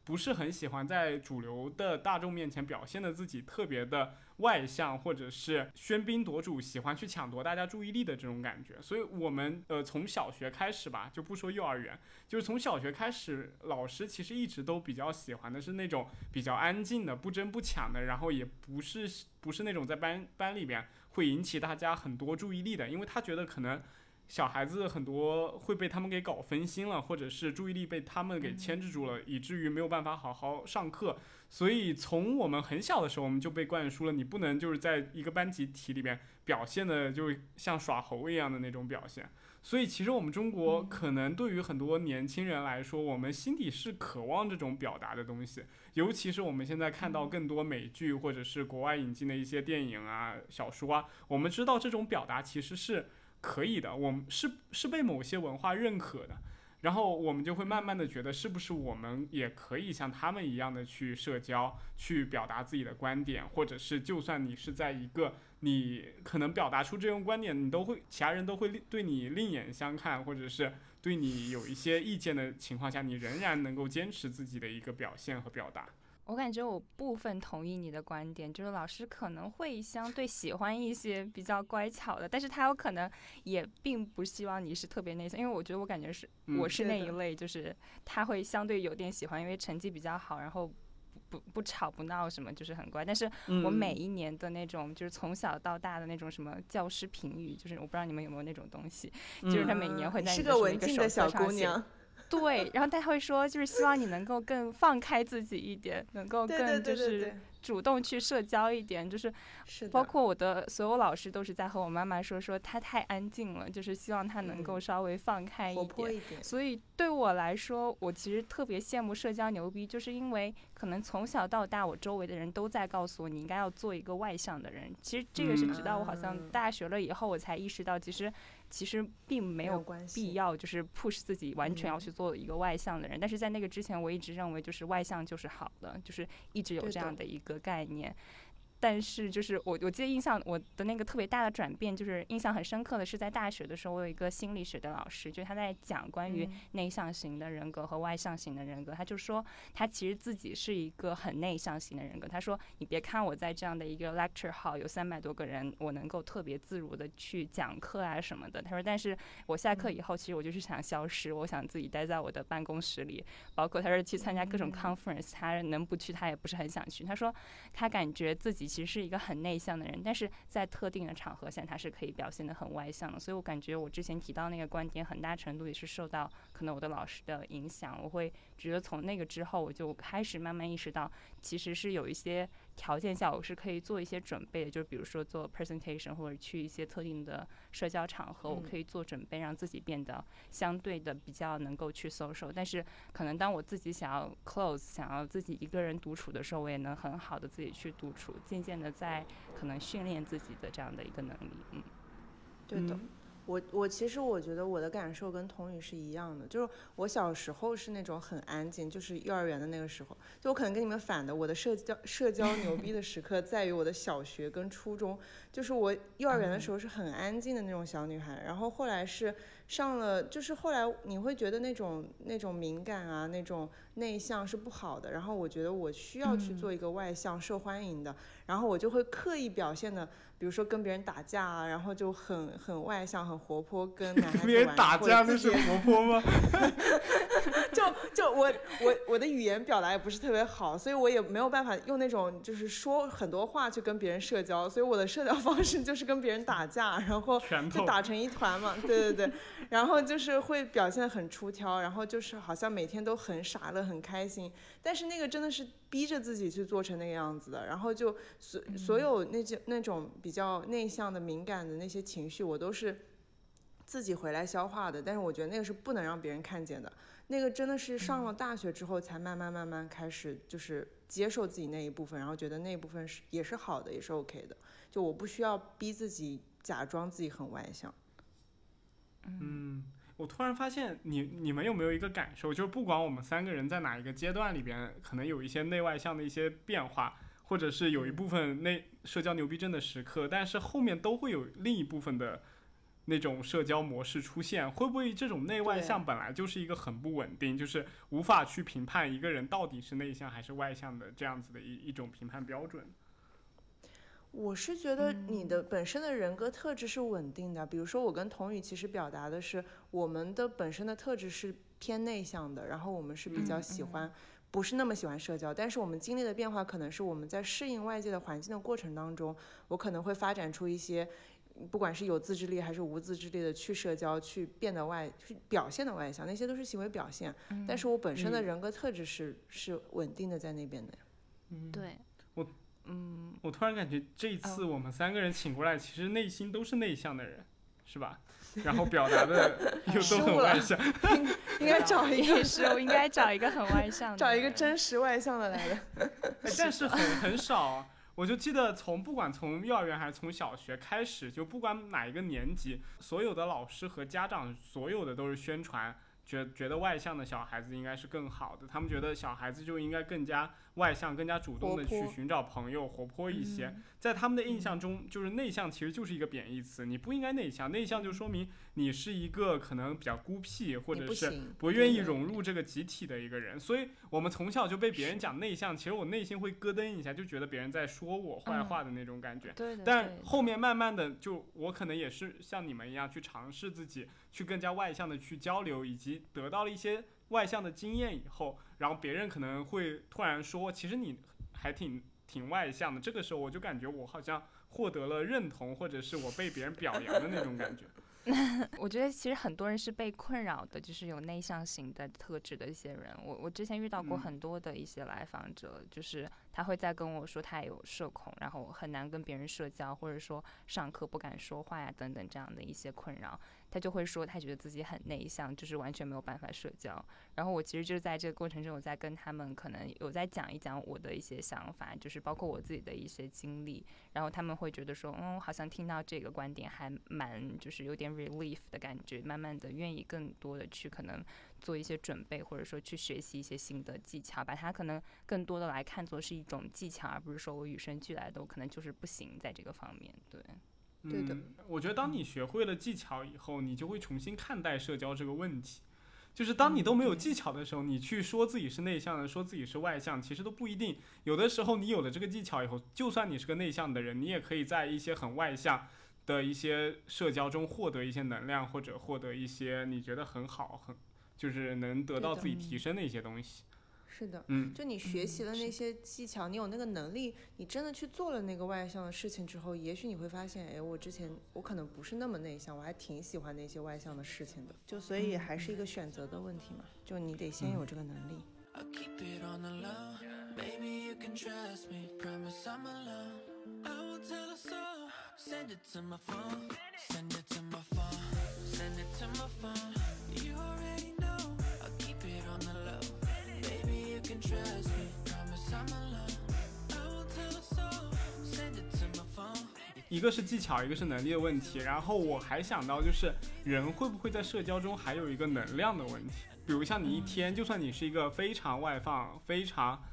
不是很喜欢在主流的大众面前表现的自己特别的外向，或者是喧宾夺主，喜欢去抢夺大家注意力的这种感觉。所以，我们呃从小学开始吧，就不说幼儿园，就是从小学开始，老师其实一直都比较喜欢的是那种比较安静的、不争不抢的，然后也不是不是那种在班班里边会引起大家很多注意力的，因为他觉得可能。小孩子很多会被他们给搞分心了，或者是注意力被他们给牵制住了，以至于没有办法好好上课。所以从我们很小的时候，我们就被灌输了，你不能就是在一个班集体里边表现的就像耍猴一样的那种表现。所以其实我们中国可能对于很多年轻人来说，我们心底是渴望这种表达的东西。尤其是我们现在看到更多美剧或者是国外引进的一些电影啊、小说啊，我们知道这种表达其实是。可以的，我们是是被某些文化认可的，然后我们就会慢慢的觉得，是不是我们也可以像他们一样的去社交，去表达自己的观点，或者是就算你是在一个你可能表达出这种观点，你都会其他人都会对你另眼相看，或者是对你有一些意见的情况下，你仍然能够坚持自己的一个表现和表达。我感觉我部分同意你的观点，就是老师可能会相对喜欢一些比较乖巧的，但是他有可能也并不希望你是特别内向，因为我觉得我感觉是我是那一类，就是他会相对有点喜欢，因为成绩比较好，然后不不吵不闹什么，就是很乖。但是我每一年的那种，就是从小到大的那种什么教师评语，就是我不知道你们有没有那种东西，就是他每年会在是个文静的小姑娘。对，然后他会说，就是希望你能够更放开自己一点，能够更就是主动去社交一点，就是包括我的所有老师都是在和我妈妈说，说他太安静了，就是希望他能够稍微放开一点。所以对我来说，我其实特别羡慕社交牛逼，就是因为可能从小到大，我周围的人都在告诉我，你应该要做一个外向的人。其实这个是直到我好像大学了以后，我才意识到，其实。其实并没有必要，就是 push 自己完全要去做一个外向的人。但是在那个之前，我一直认为就是外向就是好的，就是一直有这样的一个概念。但是就是我，我记得印象我的那个特别大的转变，就是印象很深刻的是在大学的时候，我有一个心理学的老师，就是他在讲关于内向型的人格和外向型的人格。他就说他其实自己是一个很内向型的人格。他说你别看我在这样的一个 lecture hall 有三百多个人，我能够特别自如的去讲课啊什么的。他说，但是我下课以后，其实我就是想消失，我想自己待在我的办公室里。包括他说去参加各种 conference，他能不去他也不是很想去。他说他感觉自己。其实是一个很内向的人，但是在特定的场合下，他是可以表现的很外向的。所以我感觉我之前提到那个观点，很大程度也是受到可能我的老师的影响。我会觉得从那个之后，我就开始慢慢意识到，其实是有一些。条件下，我是可以做一些准备的，就比如说做 presentation 或者去一些特定的社交场合，我可以做准备，让自己变得相对的比较能够去 social。但是，可能当我自己想要 close，想要自己一个人独处的时候，我也能很好的自己去独处，渐渐的在可能训练自己的这样的一个能力。嗯，对的。我我其实我觉得我的感受跟童宇是一样的，就是我小时候是那种很安静，就是幼儿园的那个时候，就我可能跟你们反的，我的社交社交 [laughs] 牛逼的时刻在于我的小学跟初中，就是我幼儿园的时候是很安静的那种小女孩，然后后来是上了，就是后来你会觉得那种那种敏感啊，那种内向是不好的，然后我觉得我需要去做一个外向受欢迎的，然后我就会刻意表现的。比如说跟别人打架啊，然后就很很外向、很活泼，跟男孩子玩。别人打架那是活泼吗？[laughs] 就就我我我的语言表达也不是特别好，所以我也没有办法用那种就是说很多话去跟别人社交，所以我的社交方式就是跟别人打架，然后就打成一团嘛。对对对，[laughs] 然后就是会表现很出挑，然后就是好像每天都很傻乐很开心，但是那个真的是逼着自己去做成那个样子的，然后就所所有那些那种比较内向的敏感的那些情绪，我都是。自己回来消化的，但是我觉得那个是不能让别人看见的。那个真的是上了大学之后，才慢慢慢慢开始就是接受自己那一部分，然后觉得那一部分是也是好的，也是 OK 的。就我不需要逼自己假装自己很外向。嗯，我突然发现你你们有没有一个感受，就是不管我们三个人在哪一个阶段里边，可能有一些内外向的一些变化，或者是有一部分内社交牛逼症的时刻，但是后面都会有另一部分的。那种社交模式出现，会不会这种内外向本来就是一个很不稳定，就是无法去评判一个人到底是内向还是外向的这样子的一一种评判标准？我是觉得你的本身的人格特质是稳定的，比如说我跟童宇其实表达的是我们的本身的特质是偏内向的，然后我们是比较喜欢，不是那么喜欢社交，但是我们经历的变化可能是我们在适应外界的环境的过程当中，我可能会发展出一些。不管是有自制力还是无自制力的去社交，去变得外，去表现的外向，那些都是行为表现。但是我本身的人格特质是是稳定的在那边的。嗯，对我，嗯，我突然感觉这一次我们三个人请过来，其实内心都是内向的人，是吧？然后表达的又都很外向。[laughs] 应该找一个是，我应该找一个很外向的，[laughs] 找一个真实外向的来的。但是很很少。我就记得从不管从幼儿园还是从小学开始，就不管哪一个年级，所有的老师和家长，所有的都是宣传。觉觉得外向的小孩子应该是更好的，他们觉得小孩子就应该更加外向、更加主动的去寻找朋友，活泼一些。在他们的印象中，就是内向其实就是一个贬义词，你不应该内向，内向就说明你是一个可能比较孤僻或者是不愿意融入这个集体的一个人。所以我们从小就被别人讲内向，其实我内心会咯噔一下，就觉得别人在说我坏话的那种感觉。但后面慢慢的，就我可能也是像你们一样去尝试自己。去更加外向的去交流，以及得到了一些外向的经验以后，然后别人可能会突然说，其实你还挺挺外向的。这个时候我就感觉我好像获得了认同，或者是我被别人表扬的那种感觉。我觉得其实很多人是被困扰的，就是有内向型的特质的一些人。我我之前遇到过很多的一些来访者，就是他会在跟我说他有社恐，然后很难跟别人社交，或者说上课不敢说话呀等等这样的一些困扰。他就会说，他觉得自己很内向，就是完全没有办法社交。然后我其实就是在这个过程中，我在跟他们可能有在讲一讲我的一些想法，就是包括我自己的一些经历。然后他们会觉得说，嗯，好像听到这个观点还蛮，就是有点 relief 的感觉，慢慢的愿意更多的去可能做一些准备，或者说去学习一些新的技巧，把它可能更多的来看作是一种技巧，而不是说我与生俱来的，我可能就是不行在这个方面，对。对的，我觉得当你学会了技巧以后，你就会重新看待社交这个问题。就是当你都没有技巧的时候，你去说自己是内向的，说自己是外向，其实都不一定。有的时候你有了这个技巧以后，就算你是个内向的人，你也可以在一些很外向的一些社交中获得一些能量，或者获得一些你觉得很好、很就是能得到自己提升的一些东西。是的，嗯，就你学习了那些技巧，你有那个能力，你真的去做了那个外向的事情之后，也许你会发现，哎，我之前我可能不是那么内向，我还挺喜欢那些外向的事情的。就所以还是一个选择的问题嘛，就你得先有这个能力。一个是技巧，一个是能力的问题。然后我还想到，就是人会不会在社交中还有一个能量的问题？比如像你一天，就算你是一个非常外放、非常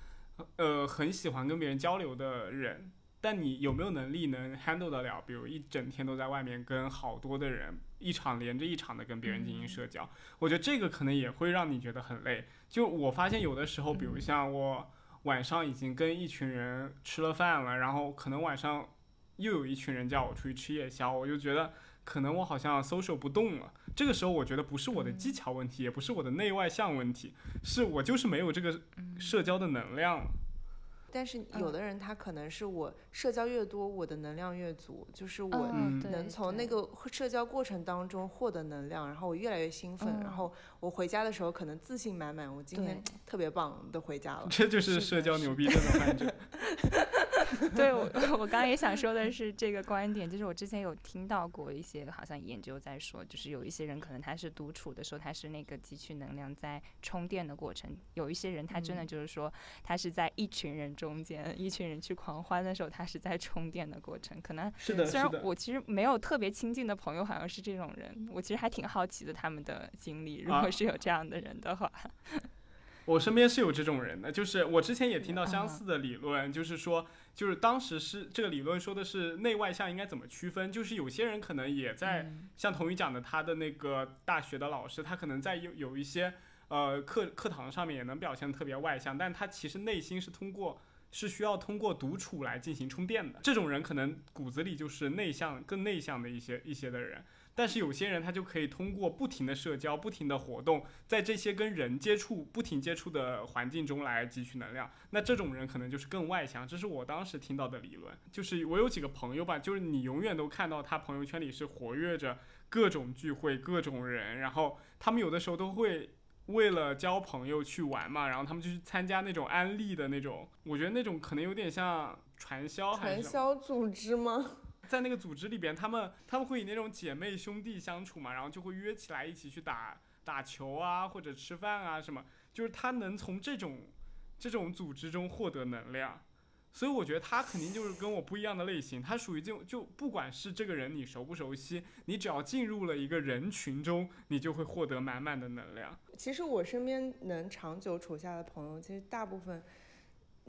呃很喜欢跟别人交流的人，但你有没有能力能 handle 得了？比如一整天都在外面跟好多的人，一场连着一场的跟别人进行社交，我觉得这个可能也会让你觉得很累。就我发现有的时候，比如像我晚上已经跟一群人吃了饭了，然后可能晚上。又有一群人叫我出去吃夜宵，我就觉得可能我好像 social 不动了。这个时候我觉得不是我的技巧问题，也不是我的内外向问题，是我就是没有这个社交的能量。但是有的人他可能是我社交越多，我的能量越足，就是我能从那个社交过程当中获得能量，然后我越来越兴奋，然后我回家的时候可能自信满满，我今天特别棒的回家了。[laughs] 这就是社交牛逼症的患者。[laughs] 对我，[laughs] 我刚刚也想说的是这个观点，就是我之前有听到过一些好像研究在说，就是有一些人可能他是独处的时候，他是那个汲取能量在充电的过程；有一些人他真的就是说，他是在一群人中间，一群人去狂欢的时候，他是在充电的过程。可能是的，虽然我其实没有特别亲近的朋友，好像是这种人，我其实还挺好奇的他们的经历。如果是有这样的人的话。[laughs] 我身边是有这种人的，就是我之前也听到相似的理论，就是说，就是当时是这个理论说的是内外向应该怎么区分，就是有些人可能也在像童宇讲的，他的那个大学的老师，他可能在有有一些呃课课堂上面也能表现特别外向，但他其实内心是通过是需要通过独处来进行充电的，这种人可能骨子里就是内向更内向的一些一些的人。但是有些人他就可以通过不停的社交、不停的活动，在这些跟人接触、不停接触的环境中来汲取能量。那这种人可能就是更外向，这是我当时听到的理论。就是我有几个朋友吧，就是你永远都看到他朋友圈里是活跃着各种聚会、各种人，然后他们有的时候都会为了交朋友去玩嘛，然后他们就去参加那种安利的那种，我觉得那种可能有点像传销，传销组织吗？在那个组织里边，他们他们会以那种姐妹兄弟相处嘛，然后就会约起来一起去打打球啊，或者吃饭啊什么，就是他能从这种这种组织中获得能量，所以我觉得他肯定就是跟我不一样的类型，他属于就就不管是这个人你熟不熟悉，你只要进入了一个人群中，你就会获得满满的能量。其实我身边能长久处下的朋友，其实大部分。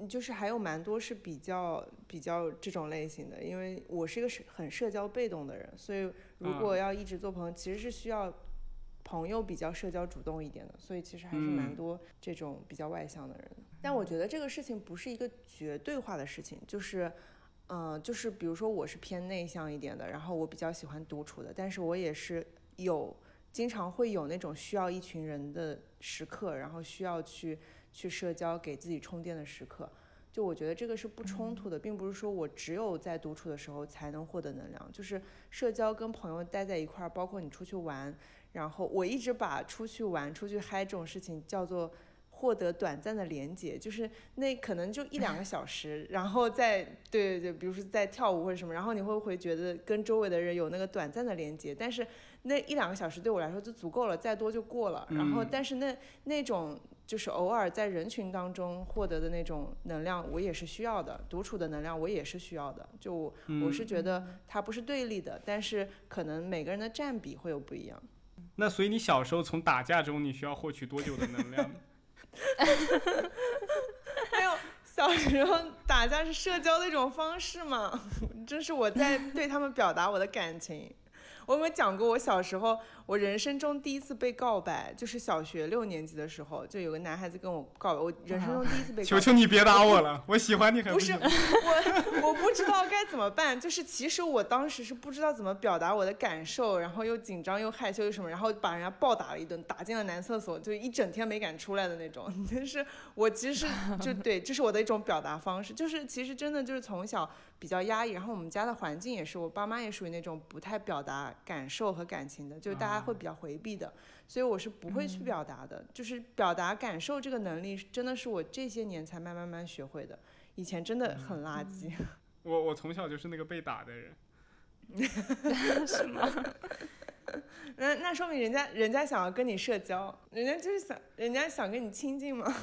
就是还有蛮多是比较比较这种类型的，因为我是一个是很社交被动的人，所以如果要一直做朋友，其实是需要朋友比较社交主动一点的，所以其实还是蛮多这种比较外向的人。但我觉得这个事情不是一个绝对化的事情，就是，嗯，就是比如说我是偏内向一点的，然后我比较喜欢独处的，但是我也是有经常会有那种需要一群人的时刻，然后需要去。去社交给自己充电的时刻，就我觉得这个是不冲突的，并不是说我只有在独处的时候才能获得能量。就是社交跟朋友待在一块儿，包括你出去玩，然后我一直把出去玩、出去嗨这种事情叫做获得短暂的连接，就是那可能就一两个小时，然后再对对对，比如说在跳舞或者什么，然后你会不会觉得跟周围的人有那个短暂的连接？但是那一两个小时对我来说就足够了，再多就过了。然后但是那那种。就是偶尔在人群当中获得的那种能量，我也是需要的；独处的能量，我也是需要的。就我是觉得它不是对立的，但是可能每个人的占比会有不一样。那所以你小时候从打架中，你需要获取多久的能量？[laughs] 还有，小时候打架是社交的一种方式嘛，这是我在对他们表达我的感情。我有没有讲过我小时候？我人生中第一次被告白，就是小学六年级的时候，就有个男孩子跟我告白。我人生中第一次被 [laughs] 求求你别打我了，我喜欢你。不是 [laughs] 我，我不知道该怎么办。就是其实我当时是不知道怎么表达我的感受，然后又紧张又害羞又什么，然后把人家暴打了一顿，打进了男厕所，就一整天没敢出来的那种。[laughs] 但是我其实就对，这是我的一种表达方式。就是其实真的就是从小比较压抑，然后我们家的环境也是，我爸妈也属于那种不太表达感受和感情的，就是大家。会比较回避的，所以我是不会去表达的。就是表达感受这个能力，真的是我这些年才慢慢慢学会的。以前真的很垃圾。[laughs] 我我从小就是那个被打的人。[laughs] [laughs] 是吗？那那说明人家人家想要跟你社交，人家就是想人家想跟你亲近嘛。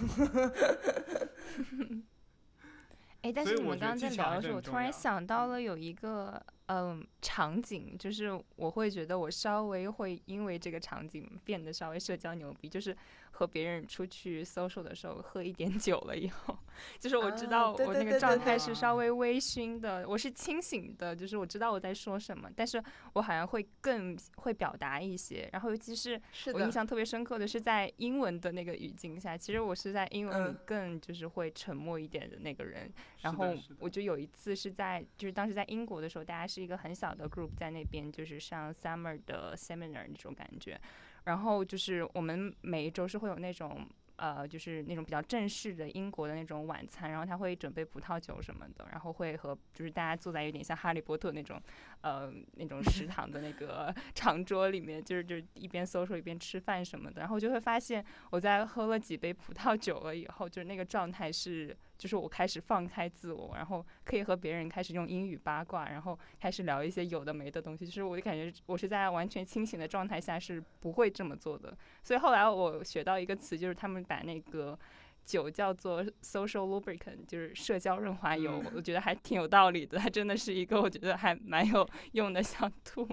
哎，但是你们刚刚在聊的时候，我突然想到了有一个。嗯，场景就是我会觉得我稍微会因为这个场景变得稍微社交牛逼，就是和别人出去 social 的时候喝一点酒了以后，就是我知道我那个状态是稍微微醺的，我是清醒的，就是我知道我在说什么，但是我好像会更会表达一些。然后尤其是我印象特别深刻的是在英文的那个语境下，其实我是在英文里更就是会沉默一点的那个人。然后我就有一次是在就是当时在英国的时候，大家是一个很小的 group 在那边就是上 summer 的 seminar 那种感觉。然后就是我们每一周是会有那种。呃，就是那种比较正式的英国的那种晚餐，然后他会准备葡萄酒什么的，然后会和就是大家坐在有点像哈利波特那种，呃，那种食堂的那个 [laughs] 长桌里面，就是就是一边 social 一边吃饭什么的，然后就会发现我在喝了几杯葡萄酒了以后，就是那个状态是。就是我开始放开自我，然后可以和别人开始用英语八卦，然后开始聊一些有的没的东西。就是我就感觉我是在完全清醒的状态下是不会这么做的。所以后来我学到一个词，就是他们把那个酒叫做 social lubricant，就是社交润滑油。我觉得还挺有道理的，它真的是一个我觉得还蛮有用的小 [laughs] 兔。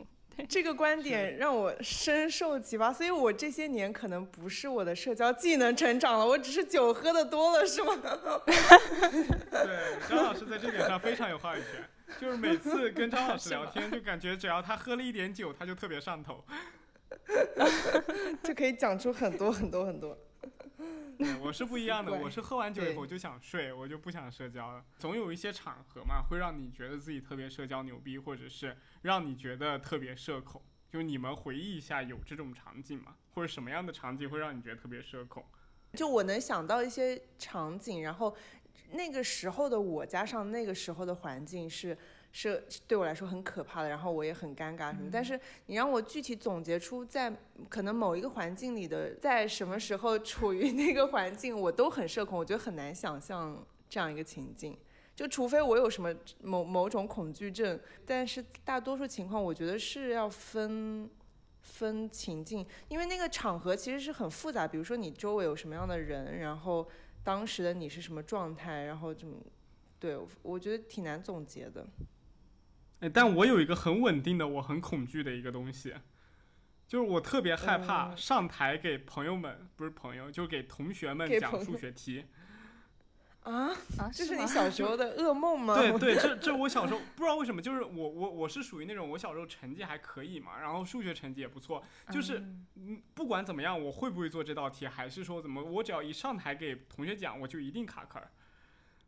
这个观点让我深受启发，所以我这些年可能不是我的社交技能成长了，我只是酒喝的多了，是吗？[laughs] 对，张老师在这点上非常有话语权，就是每次跟张老师聊天，就感觉只要他喝了一点酒，他就特别上头，[laughs] 就可以讲出很多很多很多。我是不一样的，我是喝完酒以后就想睡，我就不想社交了。总有一些场合嘛，会让你觉得自己特别社交牛逼，或者是让你觉得特别社恐。就你们回忆一下，有这种场景吗？或者什么样的场景会让你觉得特别社恐？就我能想到一些场景，然后那个时候的我加上那个时候的环境是。是对我来说很可怕的，然后我也很尴尬什么。但是你让我具体总结出在可能某一个环境里的，在什么时候处于那个环境，我都很社恐，我觉得很难想象这样一个情境。就除非我有什么某某种恐惧症，但是大多数情况我觉得是要分分情境，因为那个场合其实是很复杂。比如说你周围有什么样的人，然后当时的你是什么状态，然后怎么，对我觉得挺难总结的。哎，但我有一个很稳定的，我很恐惧的一个东西，就是我特别害怕上台给朋友们，不是朋友，就给同学们讲数学题。[laughs] 啊啊！这是你小时候的噩梦吗？[laughs] 对对，这这我小时候不知道为什么，就是我我我是属于那种我小时候成绩还可以嘛，然后数学成绩也不错，就是嗯不管怎么样，我会不会做这道题，还是说怎么，我只要一上台给同学讲，我就一定卡壳。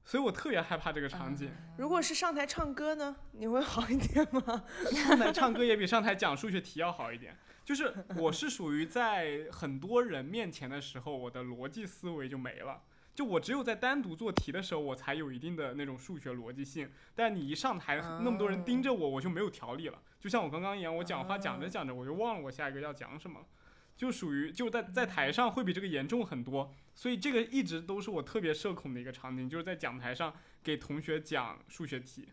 所以我特别害怕这个场景。如果是上台唱歌呢，[laughs] 你会好一点吗？上台唱歌也比上台讲数学题要好一点。就是我是属于在很多人面前的时候，我的逻辑思维就没了。就我只有在单独做题的时候，我才有一定的那种数学逻辑性。但你一上台，那么多人盯着我，我就没有条理了。就像我刚刚一样，我讲话讲着讲着，我就忘了我下一个要讲什么。就属于就在在台上会比这个严重很多，所以这个一直都是我特别社恐的一个场景，就是在讲台上给同学讲数学题。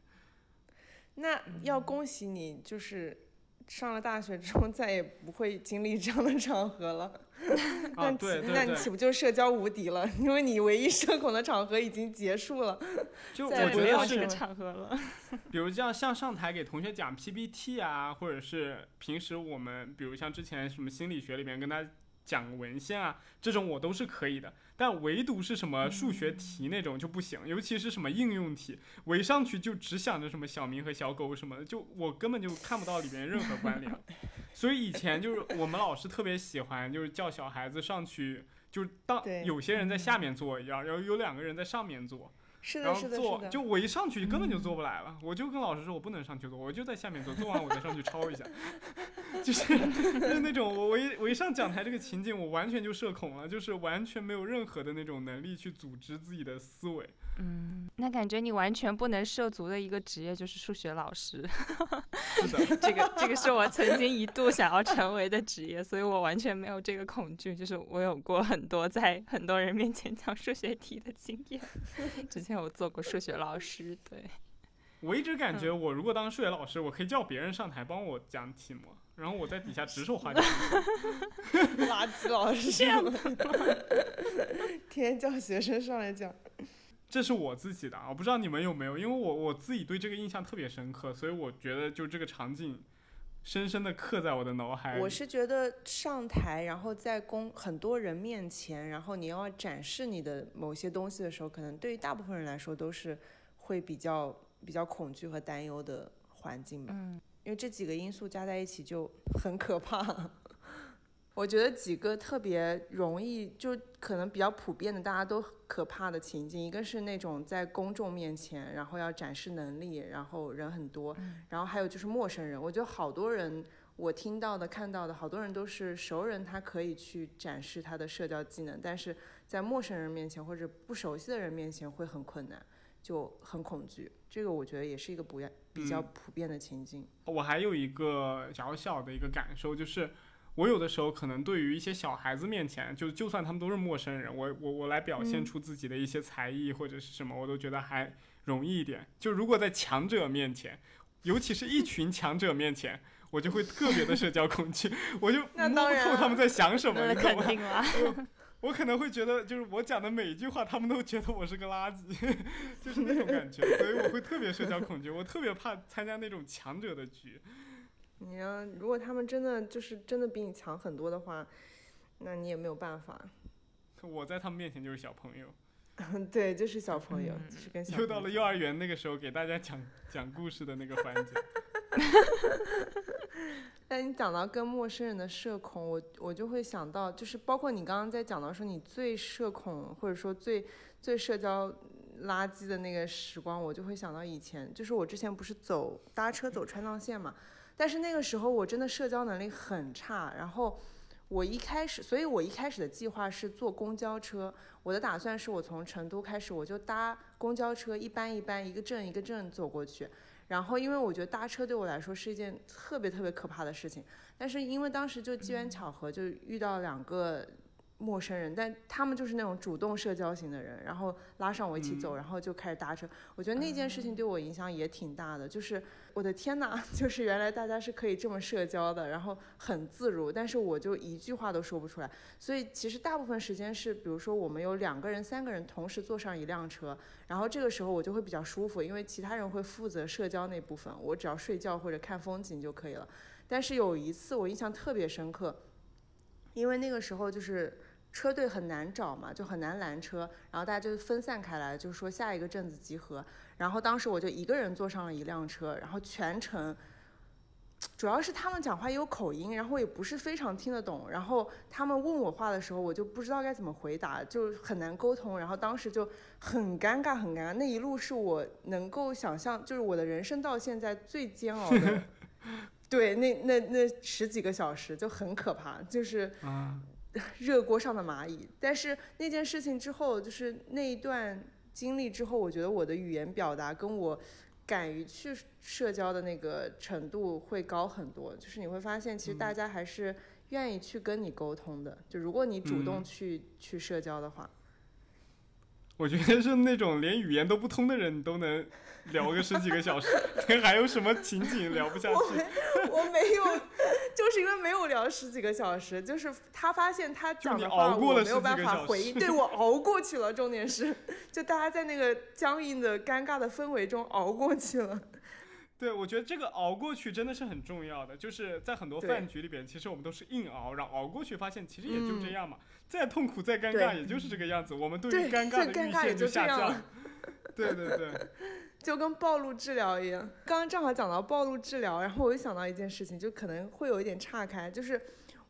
那要恭喜你，就是上了大学之后再也不会经历这样的场合了。[laughs] 那对那你岂不就社交无敌了？[laughs] 因为你唯一社恐的场合已经结束了，[laughs] 就我觉得是场合了。比如像像上台给同学讲 PPT 啊，或者是平时我们，比如像之前什么心理学里面跟他讲文献啊，这种我都是可以的。但唯独是什么数学题那种就不行，尤其是什么应用题，我一上去就只想着什么小明和小狗什么的，就我根本就看不到里面任何关联。[laughs] 所以以前就是我们老师特别喜欢，就是叫小孩子上去，就是当有些人在下面坐一样，然后有两个人在上面坐。然后坐，就我一上去根本就坐不来了，我就跟老师说，我不能上去坐，我就在下面坐，坐完我再上去抄一下，[laughs] 就是 [laughs] 就是那种我我一我一上讲台这个情景，我完全就社恐了，就是完全没有任何的那种能力去组织自己的思维。嗯，那感觉你完全不能涉足的一个职业就是数学老师。是的，这个这个是我曾经一度想要成为的职业，所以我完全没有这个恐惧，就是我有过很多在很多人面前讲数学题的经验。之前我做过数学老师，对。[laughs] 我一直感觉我如果当数学老师，我可以叫别人上台帮我讲题目，然后我在底下指手画脚。[laughs] 垃圾老师，这样天 [laughs] 天叫学生上来讲。这是我自己的啊，我不知道你们有没有，因为我我自己对这个印象特别深刻，所以我觉得就这个场景深深的刻在我的脑海里。我是觉得上台，然后在公很多人面前，然后你要展示你的某些东西的时候，可能对于大部分人来说都是会比较比较恐惧和担忧的环境吧。嗯，因为这几个因素加在一起就很可怕。我觉得几个特别容易，就可能比较普遍的，大家都可怕的情境，一个是那种在公众面前，然后要展示能力，然后人很多，然后还有就是陌生人。我觉得好多人，我听到的、看到的，好多人都是熟人，他可以去展示他的社交技能，但是在陌生人面前或者不熟悉的人面前会很困难，就很恐惧。这个我觉得也是一个不比较普遍的情境。我还有一个小小的一个感受就是。我有的时候可能对于一些小孩子面前，就就算他们都是陌生人，我我我来表现出自己的一些才艺或者是什么，我都觉得还容易一点。就如果在强者面前，尤其是一群强者面前，我就会特别的社交恐惧，我就 [laughs] 摸不透他们在想什么。那肯定啊。我可能会觉得，就是我讲的每一句话，他们都觉得我是个垃圾，就是那种感觉，所以我会特别社交恐惧，我特别怕参加那种强者的局。你要如果他们真的就是真的比你强很多的话，那你也没有办法。[laughs] 我在他们面前就是小朋友。[laughs] 对，就是小朋友，就是跟小。又到了幼儿园那个时候，给大家讲讲故事的那个环节。[laughs] 但你讲到跟陌生人的社恐，我我就会想到，就是包括你刚刚在讲到说你最社恐或者说最最社交垃圾的那个时光，我就会想到以前，就是我之前不是走搭车走川藏线嘛。但是那个时候我真的社交能力很差，然后我一开始，所以我一开始的计划是坐公交车。我的打算是我从成都开始，我就搭公交车，一班一班，一个镇一个镇走过去。然后因为我觉得搭车对我来说是一件特别特别可怕的事情，但是因为当时就机缘巧合，就遇到两个。陌生人，但他们就是那种主动社交型的人，然后拉上我一起走，然后就开始搭车。我觉得那件事情对我影响也挺大的，就是我的天哪，[laughs] 就是原来大家是可以这么社交的，然后很自如，但是我就一句话都说不出来。所以其实大部分时间是，比如说我们有两个人、三个人同时坐上一辆车，然后这个时候我就会比较舒服，因为其他人会负责社交那部分，我只要睡觉或者看风景就可以了。但是有一次我印象特别深刻，因为那个时候就是。车队很难找嘛，就很难拦车，然后大家就分散开来，就说下一个镇子集合。然后当时我就一个人坐上了一辆车，然后全程，主要是他们讲话也有口音，然后也不是非常听得懂。然后他们问我话的时候，我就不知道该怎么回答，就很难沟通。然后当时就很尴尬，很尴尬。那一路是我能够想象，就是我的人生到现在最煎熬的。[laughs] 对，那那那十几个小时就很可怕，就是。[laughs] 热锅上的蚂蚁，但是那件事情之后，就是那一段经历之后，我觉得我的语言表达跟我敢于去社交的那个程度会高很多。就是你会发现，其实大家还是愿意去跟你沟通的。就如果你主动去去社交的话。我觉得是那种连语言都不通的人都能聊个十几个小时，[laughs] 还有什么情景聊不下去？我没有，就是因为没有聊十几个小时，就是他发现他讲的话我没有办法回应，对我熬过去了。重点是，就大家在那个僵硬的、尴尬的氛围中熬过去了。对，我觉得这个熬过去真的是很重要的。就是在很多饭局里边，其实我们都是硬熬，然后熬过去，发现其实也就这样嘛。再痛苦再尴尬，也就是这个样子。我们对于尴尬的阈限就下降。对对对，[laughs] 就跟暴露治疗一样。刚刚正好讲到暴露治疗，然后我又想到一件事情，就可能会有一点岔开，就是。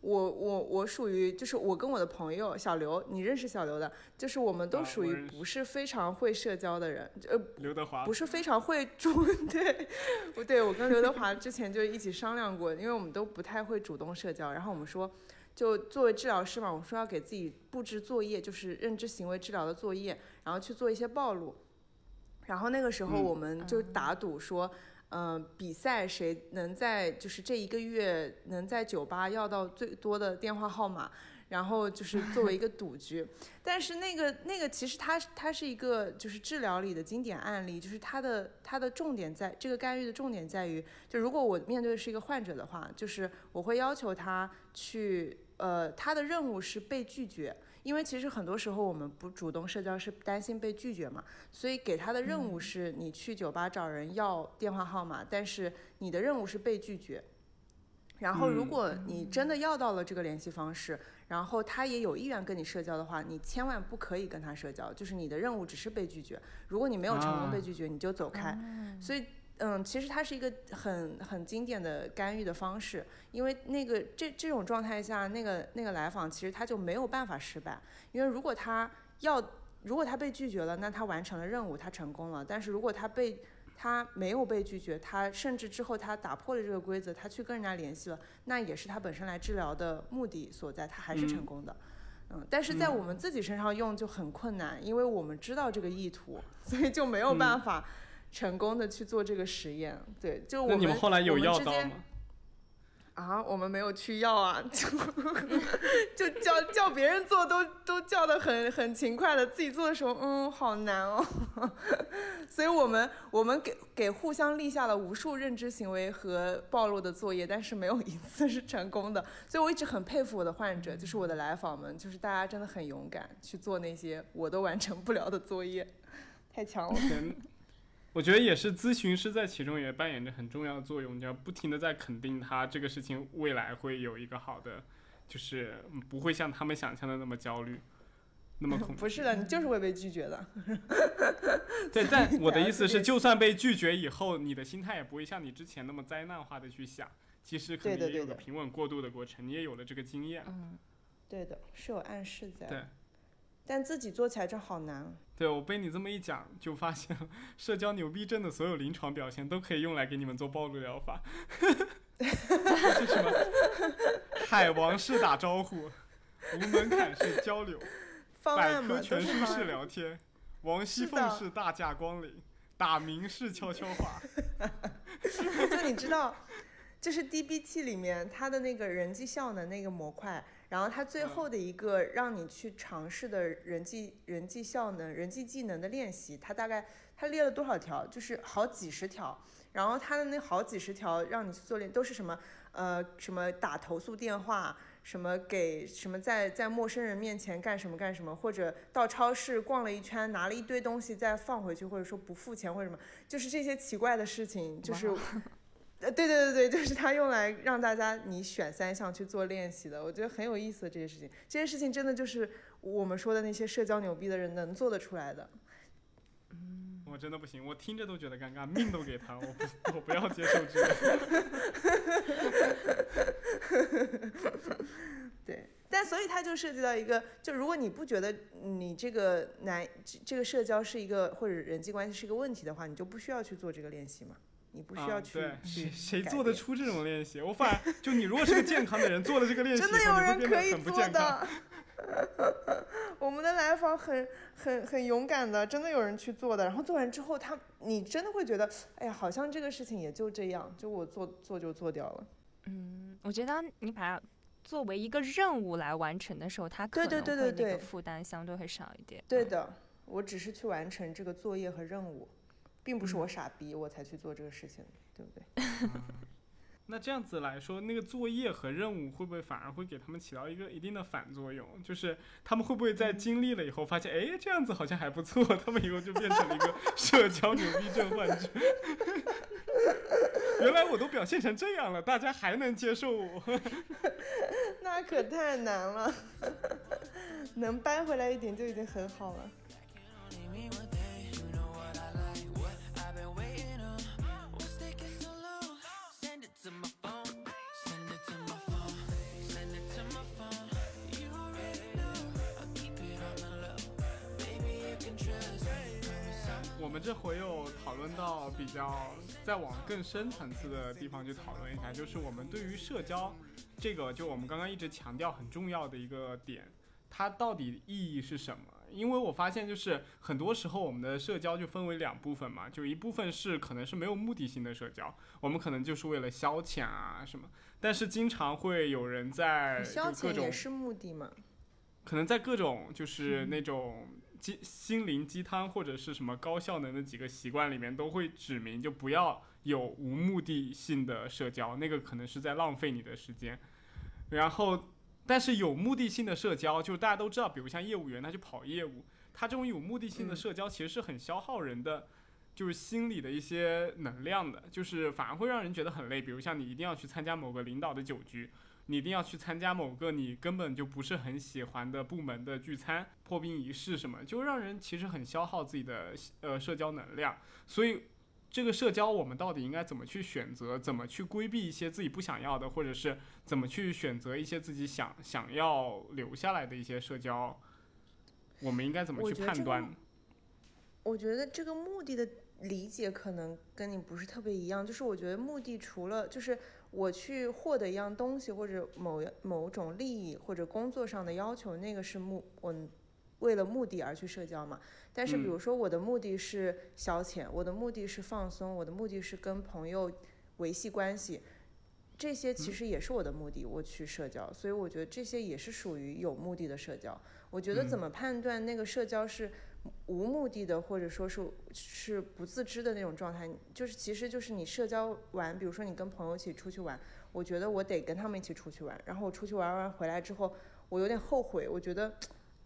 我我我属于就是我跟我的朋友小刘，你认识小刘的，就是我们都属于不是非常会社交的人，呃，刘德华不是非常会主 [laughs] 对，不对，我跟刘德华之前就一起商量过，因为我们都不太会主动社交，然后我们说，就作为治疗师嘛，我说要给自己布置作业，就是认知行为治疗的作业，然后去做一些暴露，然后那个时候我们就打赌说。嗯，嗯比赛谁能在就是这一个月能在酒吧要到最多的电话号码，然后就是作为一个赌局。[laughs] 但是那个那个其实它它是一个就是治疗里的经典案例，就是它的它的重点在这个干预的重点在于，就如果我面对的是一个患者的话，就是我会要求他去呃他的任务是被拒绝。因为其实很多时候我们不主动社交是担心被拒绝嘛，所以给他的任务是你去酒吧找人要电话号码，但是你的任务是被拒绝。然后，如果你真的要到了这个联系方式，然后他也有意愿跟你社交的话，你千万不可以跟他社交。就是你的任务只是被拒绝，如果你没有成功被拒绝，你就走开。所以，嗯，其实它是一个很很经典的干预的方式，因为那个这这种状态下，那个那个来访其实他就没有办法失败，因为如果他要，如果他被拒绝了，那他完成了任务，他成功了。但是如果他被他没有被拒绝，他甚至之后他打破了这个规则，他去跟人家联系了，那也是他本身来治疗的目的所在，他还是成功的。嗯，但是在我们自己身上用就很困难，因为我们知道这个意图，所以就没有办法成功的去做这个实验。对，就我们那你们后来有要到吗？啊，我们没有去要啊，[laughs] 就 [laughs] 就叫叫别人做都都叫的很很勤快的，自己做的时候，嗯，好难哦。[laughs] 所以我们我们给给互相立下了无数认知行为和暴露的作业，但是没有一次是成功的。所以我一直很佩服我的患者，就是我的来访们，就是大家真的很勇敢去做那些我都完成不了的作业，太强了。我觉得也是，咨询师在其中也扮演着很重要的作用。你要不停的在肯定他这个事情未来会有一个好的，就是不会像他们想象的那么焦虑，那么恐惧。[laughs] 不是的，你就是会被拒绝的。对，但我的意思是，就算被拒绝以后，你的心态也不会像你之前那么灾难化的去想。其实可能也有个平稳过渡的过程，你也有了这个经验。嗯，对的，是有暗示在。对。但自己做起来真好难。对，我被你这么一讲，就发现社交牛逼症的所有临床表现都可以用来给你们做暴露疗法。[laughs] 是什么？海王式打招呼，无门槛式交流，[laughs] 百科全书式聊天，王熙凤式大驾光临，打鸣式悄悄话。[laughs] 就你知道，就是 DBT 里面它的那个人际效能那个模块。然后它最后的一个让你去尝试的人际人际效能、人际技能的练习，它大概它列了多少条？就是好几十条。然后它的那好几十条让你去做练，都是什么？呃，什么打投诉电话，什么给什么在在陌生人面前干什么干什么，或者到超市逛了一圈拿了一堆东西再放回去，或者说不付钱或者什么，就是这些奇怪的事情，就是。[laughs] 呃，对对对对，就是他用来让大家你选三项去做练习的，我觉得很有意思的这些事情，这些事情真的就是我们说的那些社交牛逼的人能做得出来的。嗯，我真的不行，我听着都觉得尴尬，命都给他，我不我不要接受这个。[laughs] 对，但所以它就涉及到一个，就如果你不觉得你这个男这个社交是一个或者人际关系是一个问题的话，你就不需要去做这个练习嘛。你不需要去。对，谁谁做得出这种练习？我反而就你，如果是个健康的人，[laughs] 做了这个练习，真的有人可以做的。[laughs] 我们的来访很很很勇敢的，真的有人去做的。然后做完之后，他你真的会觉得，哎呀，好像这个事情也就这样，就我做做就做掉了。嗯，我觉得你把它作为一个任务来完成的时候，他可能会那个负担相对会少一点。对的，我只是去完成这个作业和任务。并不是我傻逼，我才去做这个事情，对不对？[laughs] 那这样子来说，那个作业和任务会不会反而会给他们起到一个一定的反作用？就是他们会不会在经历了以后，发现哎，这样子好像还不错，他们以后就变成了一个 [laughs] 社交牛逼症患者？[laughs] 原来我都表现成这样了，大家还能接受我？那可太难了，能掰回来一点就已经很好了。们这回又讨论到比较再往更深层次的地方去讨论一下，就是我们对于社交这个，就我们刚刚一直强调很重要的一个点，它到底意义是什么？因为我发现就是很多时候我们的社交就分为两部分嘛，就一部分是可能是没有目的性的社交，我们可能就是为了消遣啊什么，但是经常会有人在消遣也是目的嘛，可能在各种就是那种。鸡心灵鸡汤或者是什么高效能的几个习惯里面都会指明，就不要有无目的性的社交，那个可能是在浪费你的时间。然后，但是有目的性的社交，就大家都知道，比如像业务员，他去跑业务，他这种有目的性的社交其实是很消耗人的就是心理的一些能量的，就是反而会让人觉得很累。比如像你一定要去参加某个领导的酒局，你一定要去参加某个你根本就不是很喜欢的部门的聚餐、破冰仪式什么，就让人其实很消耗自己的呃社交能量。所以。这个社交，我们到底应该怎么去选择？怎么去规避一些自己不想要的，或者是怎么去选择一些自己想想要留下来的一些社交？我们应该怎么去判断？我觉得这个目的的理解可能跟你不是特别一样。就是我觉得目的除了就是我去获得一样东西，或者某某种利益，或者工作上的要求，那个是目我为了目的而去社交嘛。但是，比如说我的目的是消遣，我的目的是放松，我的目的是跟朋友维系关系，这些其实也是我的目的，我去社交，所以我觉得这些也是属于有目的的社交。我觉得怎么判断那个社交是无目的的，或者说是是不自知的那种状态，就是其实就是你社交完，比如说你跟朋友一起出去玩，我觉得我得跟他们一起出去玩，然后我出去玩完回来之后，我有点后悔，我觉得。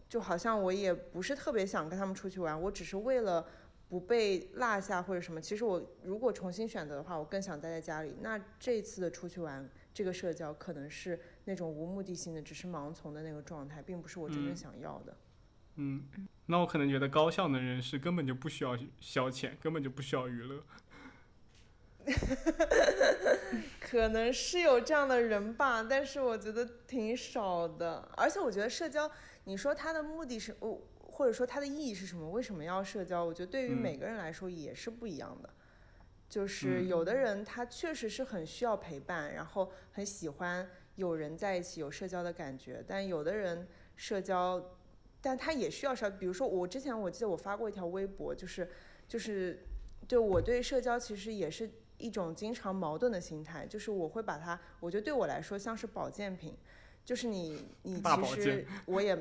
就好像我也不是特别想跟他们出去玩，我只是为了不被落下或者什么。其实我如果重新选择的话，我更想待在家里。那这次的出去玩，这个社交可能是那种无目的性的，只是盲从的那个状态，并不是我真正想要的。嗯，那我可能觉得高效的人士根本就不需要消遣，根本就不需要娱乐。[laughs] 可能是有这样的人吧，但是我觉得挺少的。而且我觉得社交。你说它的目的是，我或者说它的意义是什么？为什么要社交？我觉得对于每个人来说也是不一样的。就是有的人他确实是很需要陪伴，然后很喜欢有人在一起有社交的感觉。但有的人社交，但他也需要社。比如说我之前我记得我发过一条微博，就是就是对我对社交其实也是一种经常矛盾的心态，就是我会把它，我觉得对我来说像是保健品。就是你，你其实我也，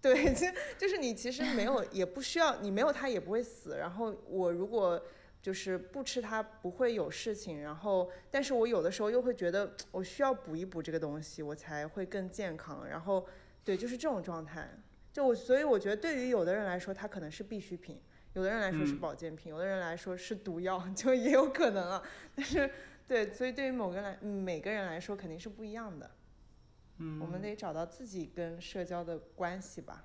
对，就就是你其实没有，也不需要，你没有它也不会死。然后我如果就是不吃它，不会有事情。然后，但是我有的时候又会觉得我需要补一补这个东西，我才会更健康。然后，对，就是这种状态。就我，所以我觉得对于有的人来说，它可能是必需品；有的人来说是保健品；有的人来说是毒药，[laughs] 就也有可能啊。但是，对，所以对于某个来每个人来说，肯定是不一样的。嗯，我们得找到自己跟社交的关系吧。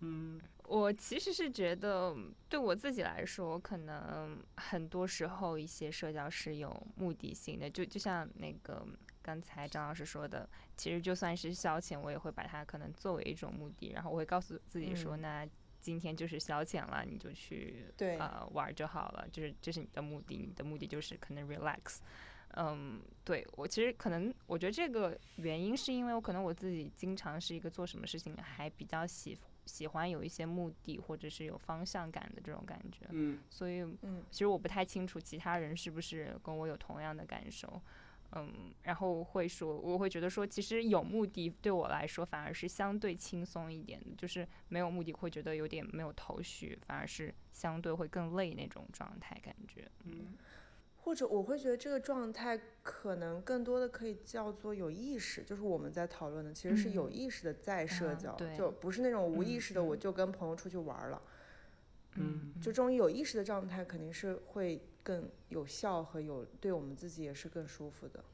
嗯，我其实是觉得，对我自己来说，可能很多时候一些社交是有目的性的。就就像那个刚才张老师说的，其实就算是消遣，我也会把它可能作为一种目的，然后我会告诉自己说，那今天就是消遣了，你就去对。呃玩就好了，就是这是你的目的，你的目的就是可能 relax。嗯，对我其实可能，我觉得这个原因是因为我可能我自己经常是一个做什么事情还比较喜喜欢有一些目的或者是有方向感的这种感觉，嗯，所以嗯，其实我不太清楚其他人是不是跟我有同样的感受，嗯，然后会说我会觉得说其实有目的对我来说反而是相对轻松一点的，就是没有目的会觉得有点没有头绪，反而是相对会更累那种状态感觉，嗯。或者我会觉得这个状态可能更多的可以叫做有意识，就是我们在讨论的其实是有意识的在社交，就不是那种无意识的我就跟朋友出去玩了。嗯，就这种有意识的状态肯定是会更有效和有对我们自己也是更舒服的。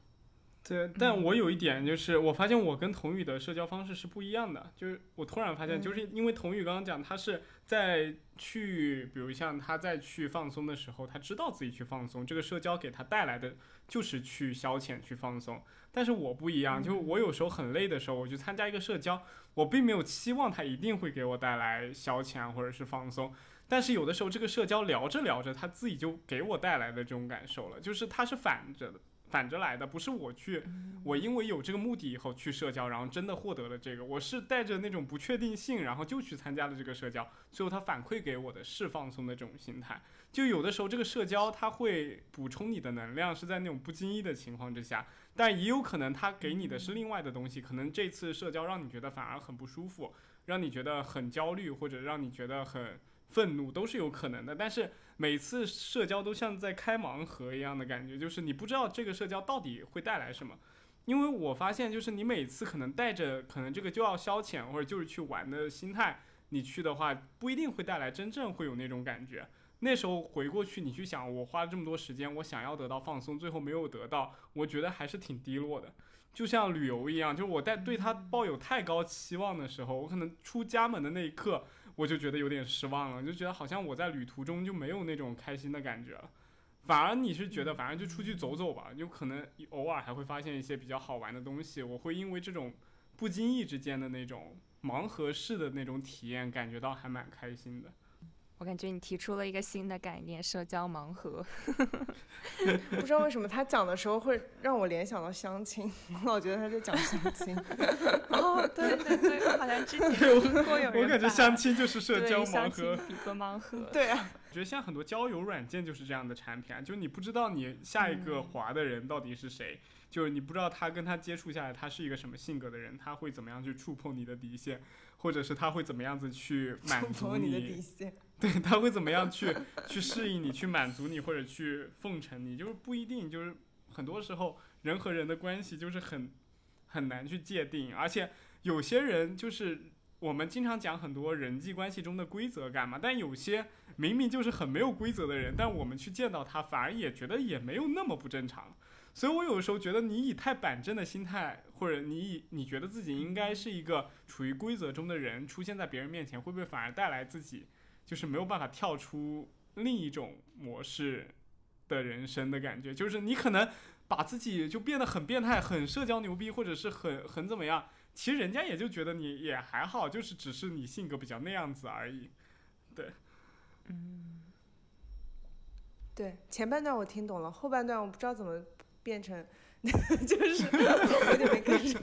对，但我有一点就是，我发现我跟童宇的社交方式是不一样的。就是我突然发现，就是因为童宇刚刚讲，他是在去，比如像他在去放松的时候，他知道自己去放松，这个社交给他带来的就是去消遣、去放松。但是我不一样，就我有时候很累的时候，我去参加一个社交，我并没有期望他一定会给我带来消遣或者是放松。但是有的时候，这个社交聊着聊着，他自己就给我带来的这种感受了，就是他是反着的。反着来的，不是我去，我因为有这个目的以后去社交，然后真的获得了这个，我是带着那种不确定性，然后就去参加了这个社交，最后他反馈给我的是放松的这种心态。就有的时候这个社交它会补充你的能量，是在那种不经意的情况之下，但也有可能他给你的是另外的东西，可能这次社交让你觉得反而很不舒服，让你觉得很焦虑，或者让你觉得很。愤怒都是有可能的，但是每次社交都像在开盲盒一样的感觉，就是你不知道这个社交到底会带来什么。因为我发现，就是你每次可能带着可能这个就要消遣或者就是去玩的心态，你去的话不一定会带来真正会有那种感觉。那时候回过去，你去想，我花了这么多时间，我想要得到放松，最后没有得到，我觉得还是挺低落的。就像旅游一样，就是我在对他抱有太高期望的时候，我可能出家门的那一刻，我就觉得有点失望了，就觉得好像我在旅途中就没有那种开心的感觉了。反而你是觉得，反正就出去走走吧，就可能偶尔还会发现一些比较好玩的东西。我会因为这种不经意之间的那种盲盒式的那种体验，感觉到还蛮开心的。我感觉你提出了一个新的概念——社交盲盒。[laughs] 不知道为什么他讲的时候会让我联想到相亲，我老觉得他在讲相亲。[laughs] 哦，对对对，我好像之前听过有人。我感觉相亲就是社交盲盒。比个盲盒。对啊，我觉得现在很多交友软件就是这样的产品啊，就你不知道你下一个滑的人到底是谁，就是你不知道他跟他接触下来他是一个什么性格的人，他会怎么样去触碰你的底线，或者是他会怎么样子去满足你的底线。对他会怎么样去去适应你，去满足你，或者去奉承你，就是不一定，就是很多时候人和人的关系就是很很难去界定，而且有些人就是我们经常讲很多人际关系中的规则感嘛，但有些明明就是很没有规则的人，但我们去见到他反而也觉得也没有那么不正常，所以我有的时候觉得你以太板正的心态，或者你以你觉得自己应该是一个处于规则中的人，出现在别人面前，会不会反而带来自己？就是没有办法跳出另一种模式的人生的感觉，就是你可能把自己就变得很变态、很社交牛逼，或者是很很怎么样，其实人家也就觉得你也还好，就是只是你性格比较那样子而已。对，嗯，对，前半段我听懂了，后半段我不知道怎么变成，[laughs] 就是 [laughs] 有点没跟上。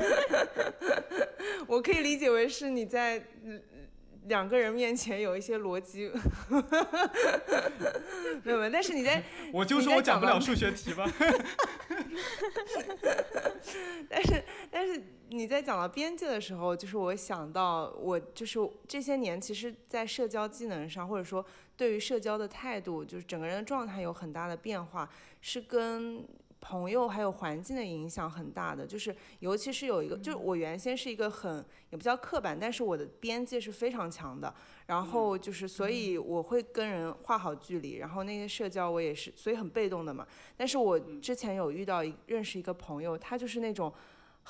[laughs] 我可以理解为是你在。两个人面前有一些逻辑，[laughs] 没有没有，但是你在，[laughs] 我就说我讲不了数学题吧。[laughs] 但是但是你在讲到边界的时候，就是我想到我就是这些年，其实，在社交技能上，或者说对于社交的态度，就是整个人的状态有很大的变化，是跟。朋友还有环境的影响很大的，就是尤其是有一个，就是我原先是一个很也不叫刻板，但是我的边界是非常强的。然后就是所以我会跟人画好距离，然后那些社交我也是，所以很被动的嘛。但是我之前有遇到一认识一个朋友，他就是那种。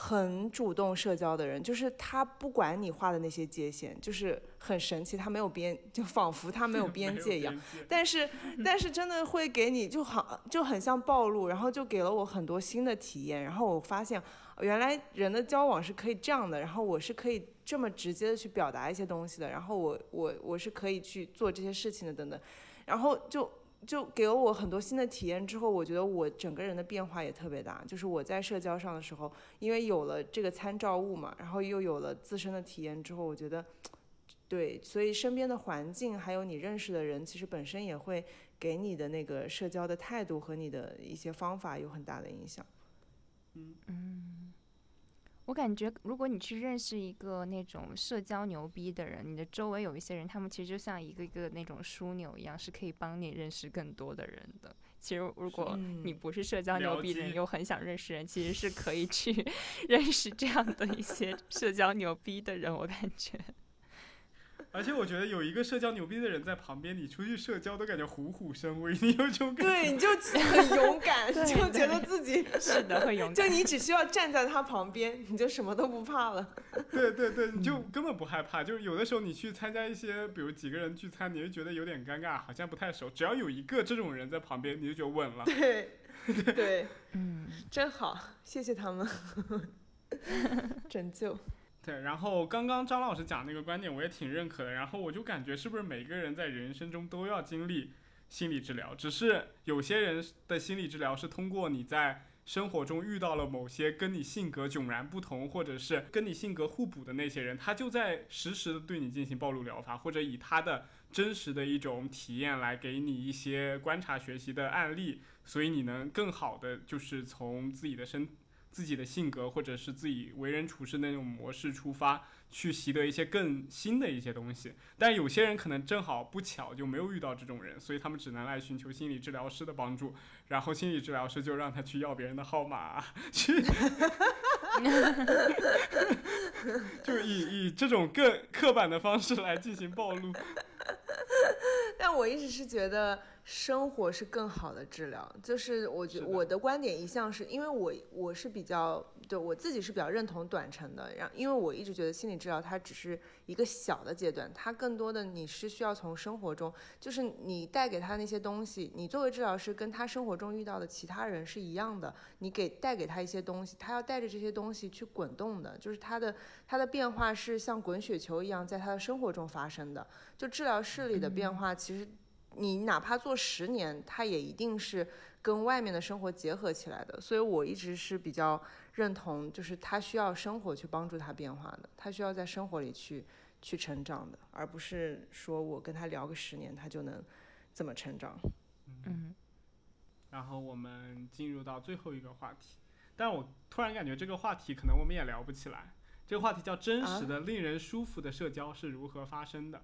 很主动社交的人，就是他不管你画的那些界限，就是很神奇，他没有边，就仿佛他没有边界一样。但是，但是真的会给你就好，就很像暴露，然后就给了我很多新的体验。然后我发现，原来人的交往是可以这样的，然后我是可以这么直接的去表达一些东西的，然后我我我是可以去做这些事情的，等等。然后就。就给了我很多新的体验之后，我觉得我整个人的变化也特别大。就是我在社交上的时候，因为有了这个参照物嘛，然后又有了自身的体验之后，我觉得，对，所以身边的环境还有你认识的人，其实本身也会给你的那个社交的态度和你的一些方法有很大的影响。嗯嗯。我感觉，如果你去认识一个那种社交牛逼的人，你的周围有一些人，他们其实就像一个一个那种枢纽一样，是可以帮你认识更多的人的。其实，如果你不是社交牛逼的人，又很想认识人，其实是可以去 [laughs] 认识这样的一些社交牛逼的人。我感觉。而且我觉得有一个社交牛逼的人在旁边，你出去社交都感觉虎虎生威，你有种感觉。对，你就很勇敢，就觉得自己是的很勇敢。就你只需要站在他旁边，你就什么都不怕了。[laughs] 对对对，你就根本不害怕。就是有的时候你去参加一些，比如几个人聚餐，你就觉得有点尴尬，好像不太熟。只要有一个这种人在旁边，你就觉得稳了。[laughs] 对对，嗯，真好，谢谢他们 [laughs] 拯救。对，然后刚刚张老师讲那个观点，我也挺认可的。然后我就感觉，是不是每个人在人生中都要经历心理治疗？只是有些人的心理治疗是通过你在生活中遇到了某些跟你性格迥然不同，或者是跟你性格互补的那些人，他就在实时的对你进行暴露疗法，或者以他的真实的一种体验来给你一些观察学习的案例，所以你能更好的就是从自己的身。自己的性格，或者是自己为人处事那种模式出发，去习得一些更新的一些东西。但有些人可能正好不巧就没有遇到这种人，所以他们只能来寻求心理治疗师的帮助。然后心理治疗师就让他去要别人的号码，去，[laughs] 就以以这种更刻板的方式来进行暴露。但 [laughs] 但我一直是觉得。生活是更好的治疗，就是我觉我的观点一向是因为我我是比较对我自己是比较认同短程的，然因为我一直觉得心理治疗它只是一个小的阶段，它更多的你是需要从生活中，就是你带给他那些东西，你作为治疗师跟他生活中遇到的其他人是一样的，你给带给他一些东西，他要带着这些东西去滚动的，就是他的他的变化是像滚雪球一样在他的生活中发生的，就治疗室里的变化其实。你哪怕做十年，它也一定是跟外面的生活结合起来的。所以我一直是比较认同，就是他需要生活去帮助他变化的，他需要在生活里去去成长的，而不是说我跟他聊个十年，他就能怎么成长。嗯。然后我们进入到最后一个话题，但我突然感觉这个话题可能我们也聊不起来。这个话题叫真实的、令人舒服的社交是如何发生的？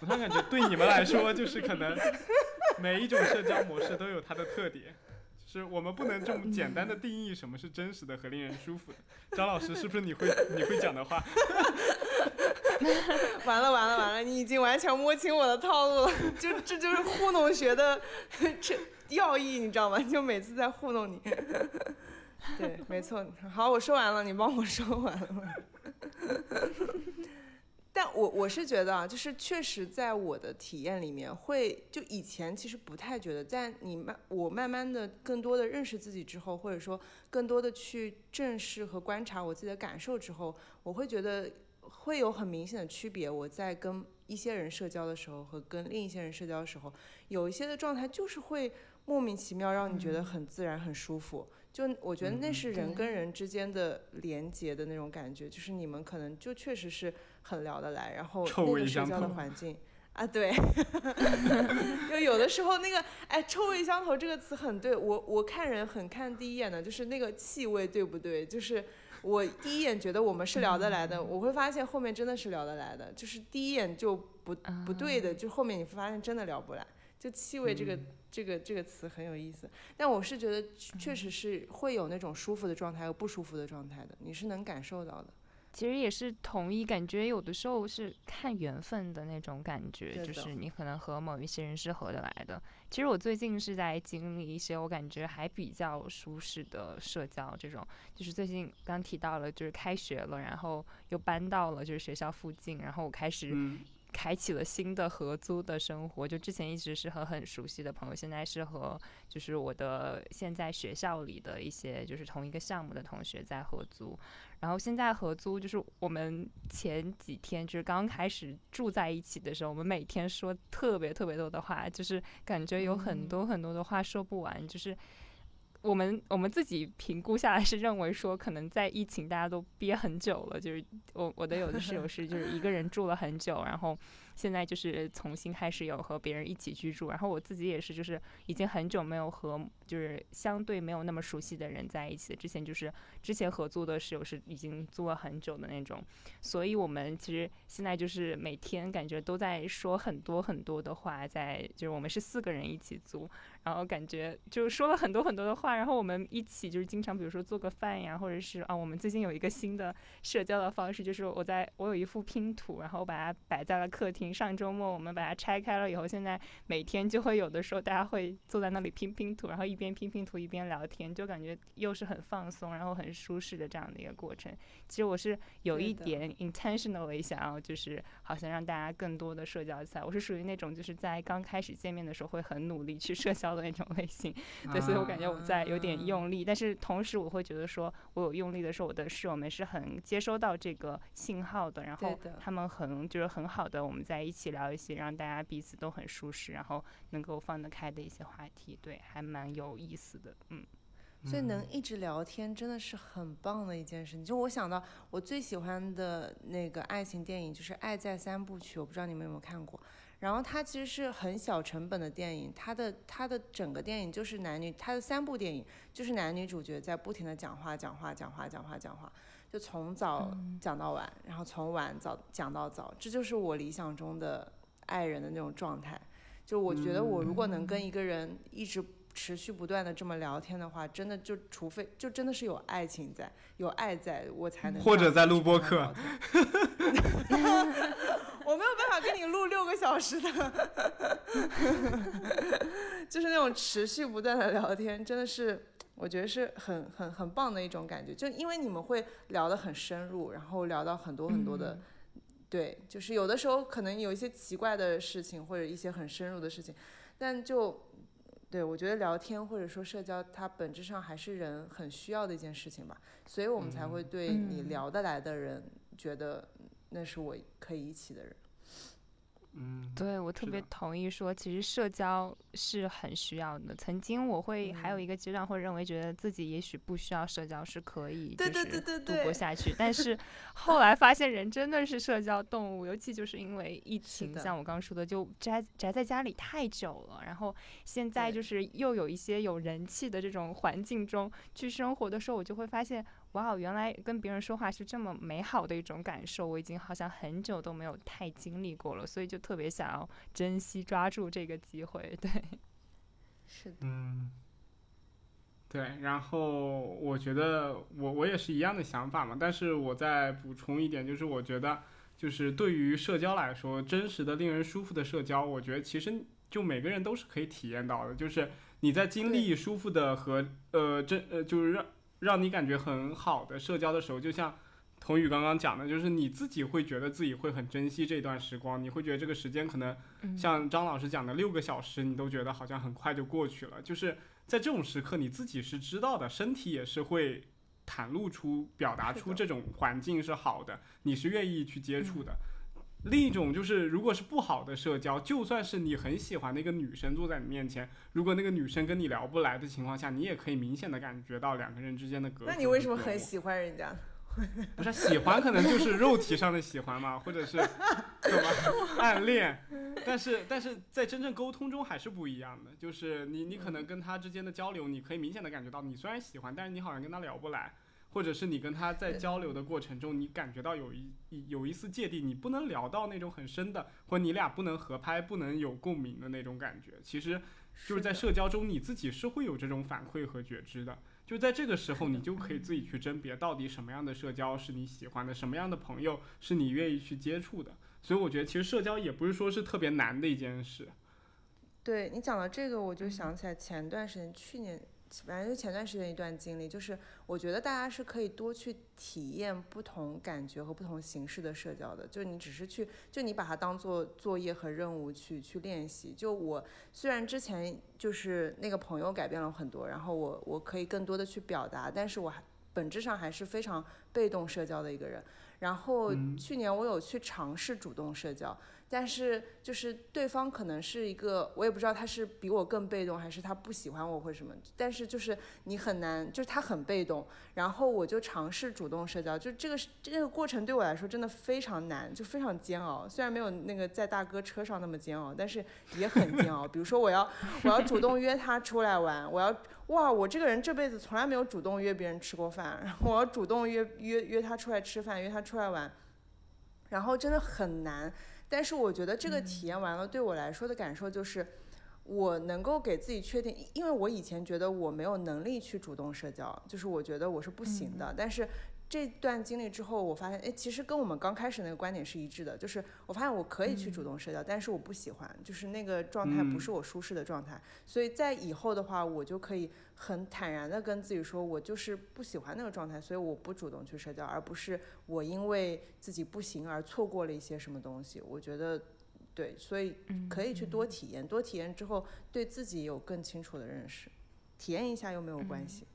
我突然感觉，对你们来说，就是可能每一种社交模式都有它的特点，就是我们不能这么简单的定义什么是真实的和令人舒服的。张老师，是不是你会你会讲的话？[laughs] 完了完了完了，你已经完全摸清我的套路了，[laughs] 就这就是糊弄学的这要义，你知道吗？就每次在糊弄你。[laughs] 对，没错。好，我说完了，你帮我说完了。但我我是觉得啊，就是确实在我的体验里面，会就以前其实不太觉得，在你慢我慢慢的更多的认识自己之后，或者说更多的去正视和观察我自己的感受之后，我会觉得会有很明显的区别。我在跟一些人社交的时候和跟另一些人社交的时候，有一些的状态就是会莫名其妙让你觉得很自然、很舒服。就我觉得那是人跟人之间的连接的那种感觉，就是你们可能就确实是很聊得来，然后那个社交的环境啊，对，[laughs] 就有的时候那个哎，臭味相投这个词很对我，我看人很看第一眼的，就是那个气味对不对？就是我第一眼觉得我们是聊得来的，我会发现后面真的是聊得来的，就是第一眼就不不对的，就后面你发现真的聊不来，就气味这个。这个这个词很有意思，但我是觉得确实是会有那种舒服的状态和不舒服的状态的，你是能感受到的。其实也是同意，感觉有的时候是看缘分的那种感觉，就是你可能和某一些人是合得来的。其实我最近是在经历一些我感觉还比较舒适的社交，这种就是最近刚提到了，就是开学了，然后又搬到了就是学校附近，然后我开始。开启了新的合租的生活，就之前一直是和很熟悉的朋友，现在是和就是我的现在学校里的一些就是同一个项目的同学在合租，然后现在合租就是我们前几天就是刚开始住在一起的时候，我们每天说特别特别多的话，就是感觉有很多很多的话说不完，就是。我们我们自己评估下来是认为说，可能在疫情大家都憋很久了，就是我我的有的室友是就是一个人住了很久，然后。现在就是重新开始有和别人一起居住，然后我自己也是，就是已经很久没有和就是相对没有那么熟悉的人在一起。之前就是之前合租的室友是已经租了很久的那种，所以我们其实现在就是每天感觉都在说很多很多的话，在就是我们是四个人一起租，然后感觉就说了很多很多的话，然后我们一起就是经常比如说做个饭呀，或者是啊，我们最近有一个新的社交的方式，就是我在我有一副拼图，然后我把它摆在了客厅。上周末我们把它拆开了以后，现在每天就会有的时候大家会坐在那里拼拼图，然后一边拼拼图一边聊天，就感觉又是很放松，然后很舒适的这样的一个过程。其实我是有一点 intentionally 想要，就是好像让大家更多的社交起来。我是属于那种就是在刚开始见面的时候会很努力去社交的那种类型，对，所以我感觉我在有点用力，但是同时我会觉得说我有用力的时候，我的室友们是很接收到这个信号的，然后他们很就是很好的我们在一起聊一些让大家彼此都很舒适，然后能够放得开的一些话题，对，还蛮有意思的，嗯。所以能一直聊天真的是很棒的一件事情。就我想到我最喜欢的那个爱情电影就是《爱在三部曲》，我不知道你们有没有看过。然后它其实是很小成本的电影，它的它的整个电影就是男女，它的三部电影就是男女主角在不停的讲话讲话讲话讲话讲话，就从早讲到晚，然后从晚早讲到早，这就是我理想中的爱人的那种状态。就我觉得我如果能跟一个人一直。持续不断的这么聊天的话，真的就除非就真的是有爱情在，有爱在我才能或者在录播课。[laughs] 我没有有办法跟你录六个小时的，[laughs] 就是那种持续不断的聊天，真的是我觉得是很很很棒的一种感觉。就因为你们会聊得很深入，然后聊到很多很多的，对，就是有的时候可能有一些奇怪的事情或者一些很深入的事情，但就。对，我觉得聊天或者说社交，它本质上还是人很需要的一件事情吧，所以我们才会对你聊得来的人觉得那是我可以一起的人。嗯，对我特别同意说，其实社交是很需要的。曾经我会还有一个阶段会认为，觉得自己也许不需要社交是可以，对对对对度过下去。但是 [laughs] 后来发现，人真的是社交动物，尤其就是因为疫情，像我刚刚说的，就宅宅在家里太久了。然后现在就是又有一些有人气的这种环境中去生活的时候，我就会发现。哇，原来跟别人说话是这么美好的一种感受，我已经好像很久都没有太经历过了，所以就特别想要珍惜抓住这个机会。对，[laughs] 是的，嗯，对。然后我觉得我我也是一样的想法嘛，但是我再补充一点，就是我觉得就是对于社交来说，真实的、令人舒服的社交，我觉得其实就每个人都是可以体验到的，就是你在经历舒服的和呃真呃就是让。让你感觉很好的社交的时候，就像童宇刚刚讲的，就是你自己会觉得自己会很珍惜这段时光，你会觉得这个时间可能像张老师讲的六个小时，你都觉得好像很快就过去了。就是在这种时刻，你自己是知道的，身体也是会袒露出、表达出这种环境是好的，你是愿意去接触的。另一种就是，如果是不好的社交，就算是你很喜欢的一个女生坐在你面前，如果那个女生跟你聊不来的情况下，你也可以明显的感觉到两个人之间的隔阂。那你为什么很喜欢人家？[laughs] 不是喜欢，可能就是肉体上的喜欢嘛，或者是 [laughs] 怎么暗恋。但是，但是在真正沟通中还是不一样的，就是你你可能跟他之间的交流，你可以明显的感觉到，你虽然喜欢，但是你好像跟他聊不来。或者是你跟他在交流的过程中，你感觉到有一有一丝芥蒂，你不能聊到那种很深的，或你俩不能合拍，不能有共鸣的那种感觉。其实就是在社交中，你自己是会有这种反馈和觉知的。就在这个时候，你就可以自己去甄别，到底什么样的社交是你喜欢的，什么样的朋友是你愿意去接触的。所以我觉得，其实社交也不是说是特别难的一件事。对你讲到这个，我就想起来前段时间，去年。反正就前段时间一段经历，就是我觉得大家是可以多去体验不同感觉和不同形式的社交的。就你只是去，就你把它当做作业和任务去去练习。就我虽然之前就是那个朋友改变了很多，然后我我可以更多的去表达，但是我还本质上还是非常被动社交的一个人。然后去年我有去尝试主动社交。但是就是对方可能是一个，我也不知道他是比我更被动，还是他不喜欢我或者什么。但是就是你很难，就是他很被动，然后我就尝试主动社交，就这个这个过程对我来说真的非常难，就非常煎熬。虽然没有那个在大哥车上那么煎熬，但是也很煎熬。比如说我要我要主动约他出来玩，我要哇，我这个人这辈子从来没有主动约别人吃过饭，然后我要主动约约约他出来吃饭，约他出来玩，然后真的很难。但是我觉得这个体验完了，对我来说的感受就是，我能够给自己确定，因为我以前觉得我没有能力去主动社交，就是我觉得我是不行的，但是。这段经历之后，我发现，哎，其实跟我们刚开始那个观点是一致的，就是我发现我可以去主动社交，但是我不喜欢，就是那个状态不是我舒适的状态。所以在以后的话，我就可以很坦然的跟自己说，我就是不喜欢那个状态，所以我不主动去社交，而不是我因为自己不行而错过了一些什么东西。我觉得，对，所以可以去多体验，多体验之后，对自己有更清楚的认识，体验一下又没有关系。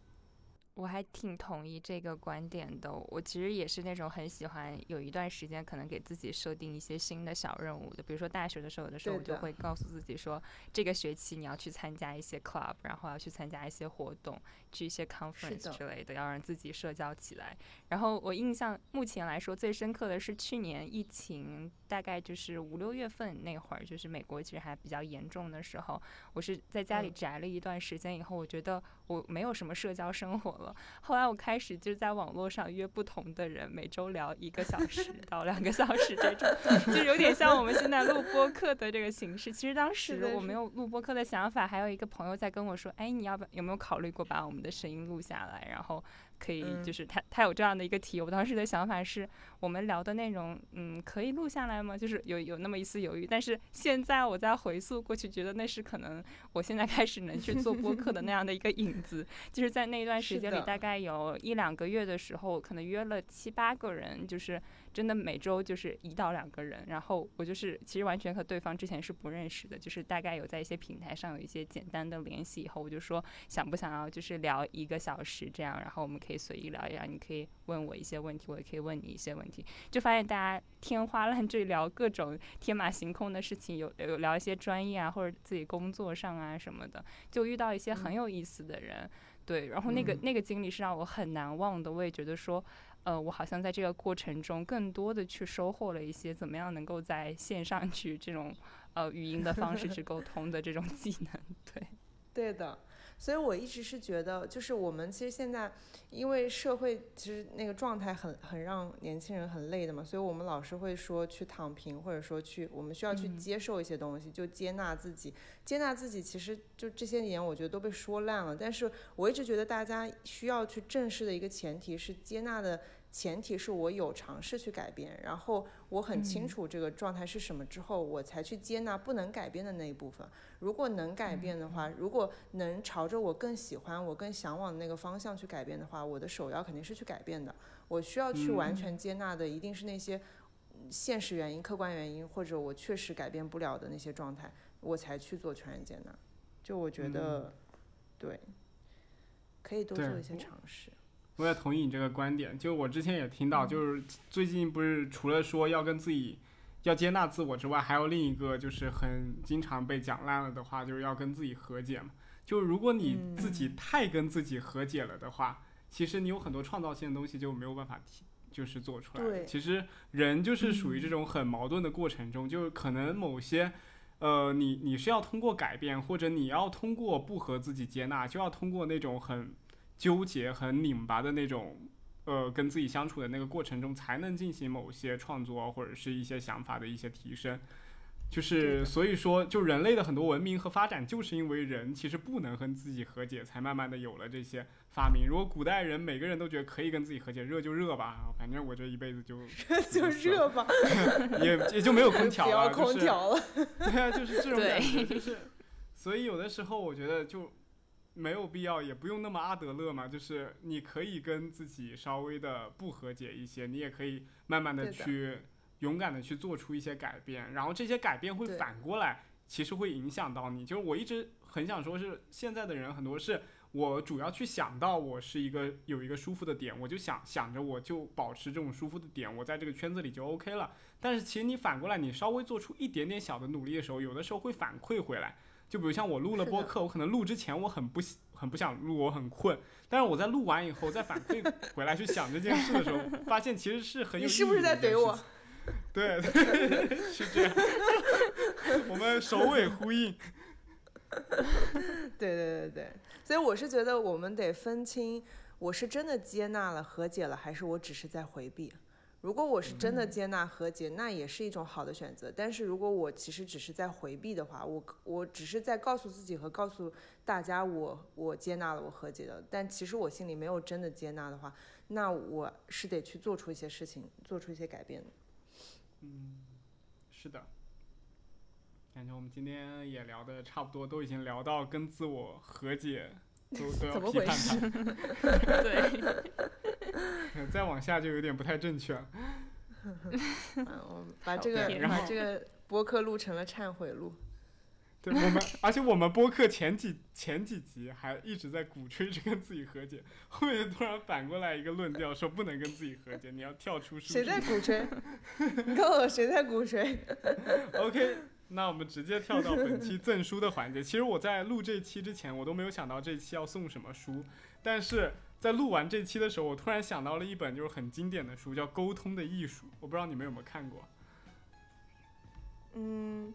我还挺同意这个观点的。我其实也是那种很喜欢有一段时间，可能给自己设定一些新的小任务的。比如说大学的时候，有的时候我就会告诉自己说，这个学期你要去参加一些 club，然后要去参加一些活动，去一些 conference 之类的，要让自己社交起来。然后我印象目前来说最深刻的是去年疫情，大概就是五六月份那会儿，就是美国其实还比较严重的时候，我是在家里宅了一段时间以后，我觉得我没有什么社交生活了。后来我开始就在网络上约不同的人，每周聊一个小时 [laughs] 到两个小时这种，就有点像我们现在录播客的这个形式。其实当时我没有录播客的想法，还有一个朋友在跟我说：“哎，你要不有没有考虑过把我们的声音录下来，然后可以，就是他他有这样的一个题，我当时的想法是我们聊的内容，嗯，可以录下来吗？就是有有那么一丝犹豫，但是现在我在回溯过去，觉得那是可能我现在开始能去做播客的那样的一个影子，就是在那段时间里，大概有一两个月的时候，可能约了七八个人，就是真的每周就是一到两个人，然后我就是其实完全和对方之前是不认识的，就是大概有在一些平台上有一些简单的联系以后，我就说想不想要就是聊一个小时这样，然后我们可以随意聊一聊，你可以问我一些问题，我也可以问你一些问题，就发现大家天花乱坠聊各种天马行空的事情，有有聊一些专业啊或者自己工作上啊什么的，就遇到一些很有意思的人，对，然后那个那个经历是让我很难忘的，我也觉得说，呃，我好像在这个过程中更多的去收获了一些怎么样能够在线上去这种呃语音的方式去沟通的这种技能，对，对的。所以，我一直是觉得，就是我们其实现在，因为社会其实那个状态很很让年轻人很累的嘛，所以我们老是会说去躺平，或者说去我们需要去接受一些东西，就接纳自己，接纳自己。其实就这些年，我觉得都被说烂了。但是我一直觉得大家需要去正视的一个前提是接纳的。前提是我有尝试去改变，然后我很清楚这个状态是什么之后，我才去接纳不能改变的那一部分。如果能改变的话，如果能朝着我更喜欢、我更向往的那个方向去改变的话，我的首要肯定是去改变的。我需要去完全接纳的，一定是那些现实原因、客观原因，或者我确实改变不了的那些状态，我才去做全然接纳。就我觉得，对，可以多做一些尝试。我也同意你这个观点，就我之前也听到，就是最近不是除了说要跟自己要接纳自我之外，还有另一个就是很经常被讲烂了的话，就是要跟自己和解嘛。就如果你自己太跟自己和解了的话，其实你有很多创造性的东西就没有办法提，就是做出来。其实人就是属于这种很矛盾的过程中，就是可能某些，呃，你你是要通过改变，或者你要通过不和自己接纳，就要通过那种很。纠结很拧巴的那种，呃，跟自己相处的那个过程中，才能进行某些创作或者是一些想法的一些提升。就是所以说，就人类的很多文明和发展，就是因为人其实不能和自己和解，才慢慢的有了这些发明。如果古代人每个人都觉得可以跟自己和解，热就热吧，反正我这一辈子就 [laughs] 热就热吧，也也就没有空调了，空调了。[laughs] 对啊，就是这种感觉，就是。所以有的时候我觉得就。没有必要，也不用那么阿德勒嘛。就是你可以跟自己稍微的不和解一些，你也可以慢慢的去勇敢的去做出一些改变，然后这些改变会反过来，其实会影响到你。就是我一直很想说，是现在的人很多是，我主要去想到我是一个有一个舒服的点，我就想想着我就保持这种舒服的点，我在这个圈子里就 OK 了。但是其实你反过来，你稍微做出一点点小的努力的时候，有的时候会反馈回来。就比如像我录了播客，我可能录之前我很不很不想录，我很困。但是我在录完以后再反馈 [laughs] 回来去想这件事的时候，发现其实是很有意义。你是不是在怼我？对，[laughs] 是这样。我们首尾呼应。[laughs] 对对对对，所以我是觉得我们得分清，我是真的接纳了、和解了，还是我只是在回避。如果我是真的接纳和解，那也是一种好的选择。但是如果我其实只是在回避的话，我我只是在告诉自己和告诉大家，我我接纳了，我和解了，但其实我心里没有真的接纳的话，那我是得去做出一些事情，做出一些改变的。嗯，是的。感觉我们今天也聊的差不多，都已经聊到跟自我和解，都 [laughs] 都要批判他。[laughs] 对。[laughs] 再往下就有点不太正确了。我把这个把这个播客录成了忏悔录。对我们，而且我们播客前几前几集还一直在鼓吹着跟自己和解，后面突然反过来一个论调，说不能跟自己和解，你要跳出。谁在鼓吹？你告诉我谁在鼓吹？OK，那我们直接跳到本期 [laughs] 赠书的环节。其实我在录这期之前，我都没有想到这期要送什么书，但是。在录完这期的时候，我突然想到了一本就是很经典的书，叫《沟通的艺术》。我不知道你们有没有看过。嗯，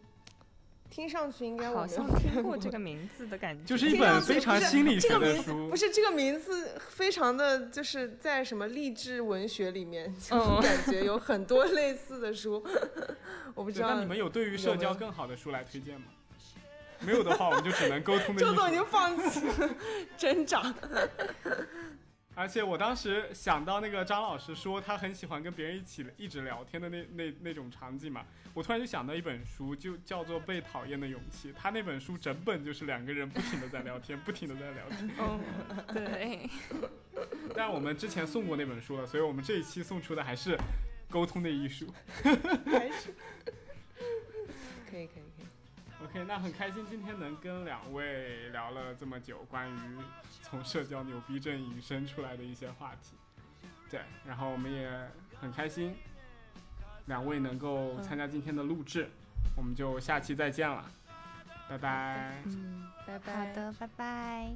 听上去应该好像听过这个名字的感觉。就是一本非常心理学的书。不是这个名字，非常的就是在什么励志文学里面，[laughs] 感觉有很多类似的书。[laughs] 我不知道。那你们有对于社交更好的书来推荐吗？没有的话，我们就只能沟通的。周总已经放弃挣扎。[laughs] 而且我当时想到那个张老师说他很喜欢跟别人一起一直聊天的那那那种场景嘛，我突然就想到一本书，就叫做《被讨厌的勇气》。他那本书整本就是两个人不停的在聊天，不停的在聊天。嗯，对。但我们之前送过那本书了，所以我们这一期送出的还是沟通的艺术。[laughs] 还是可以可以。OK，那很开心今天能跟两位聊了这么久，关于从社交牛逼症引申出来的一些话题。对，然后我们也很开心，两位能够参加今天的录制，我们就下期再见了，拜拜。嗯，拜拜。好的，拜拜。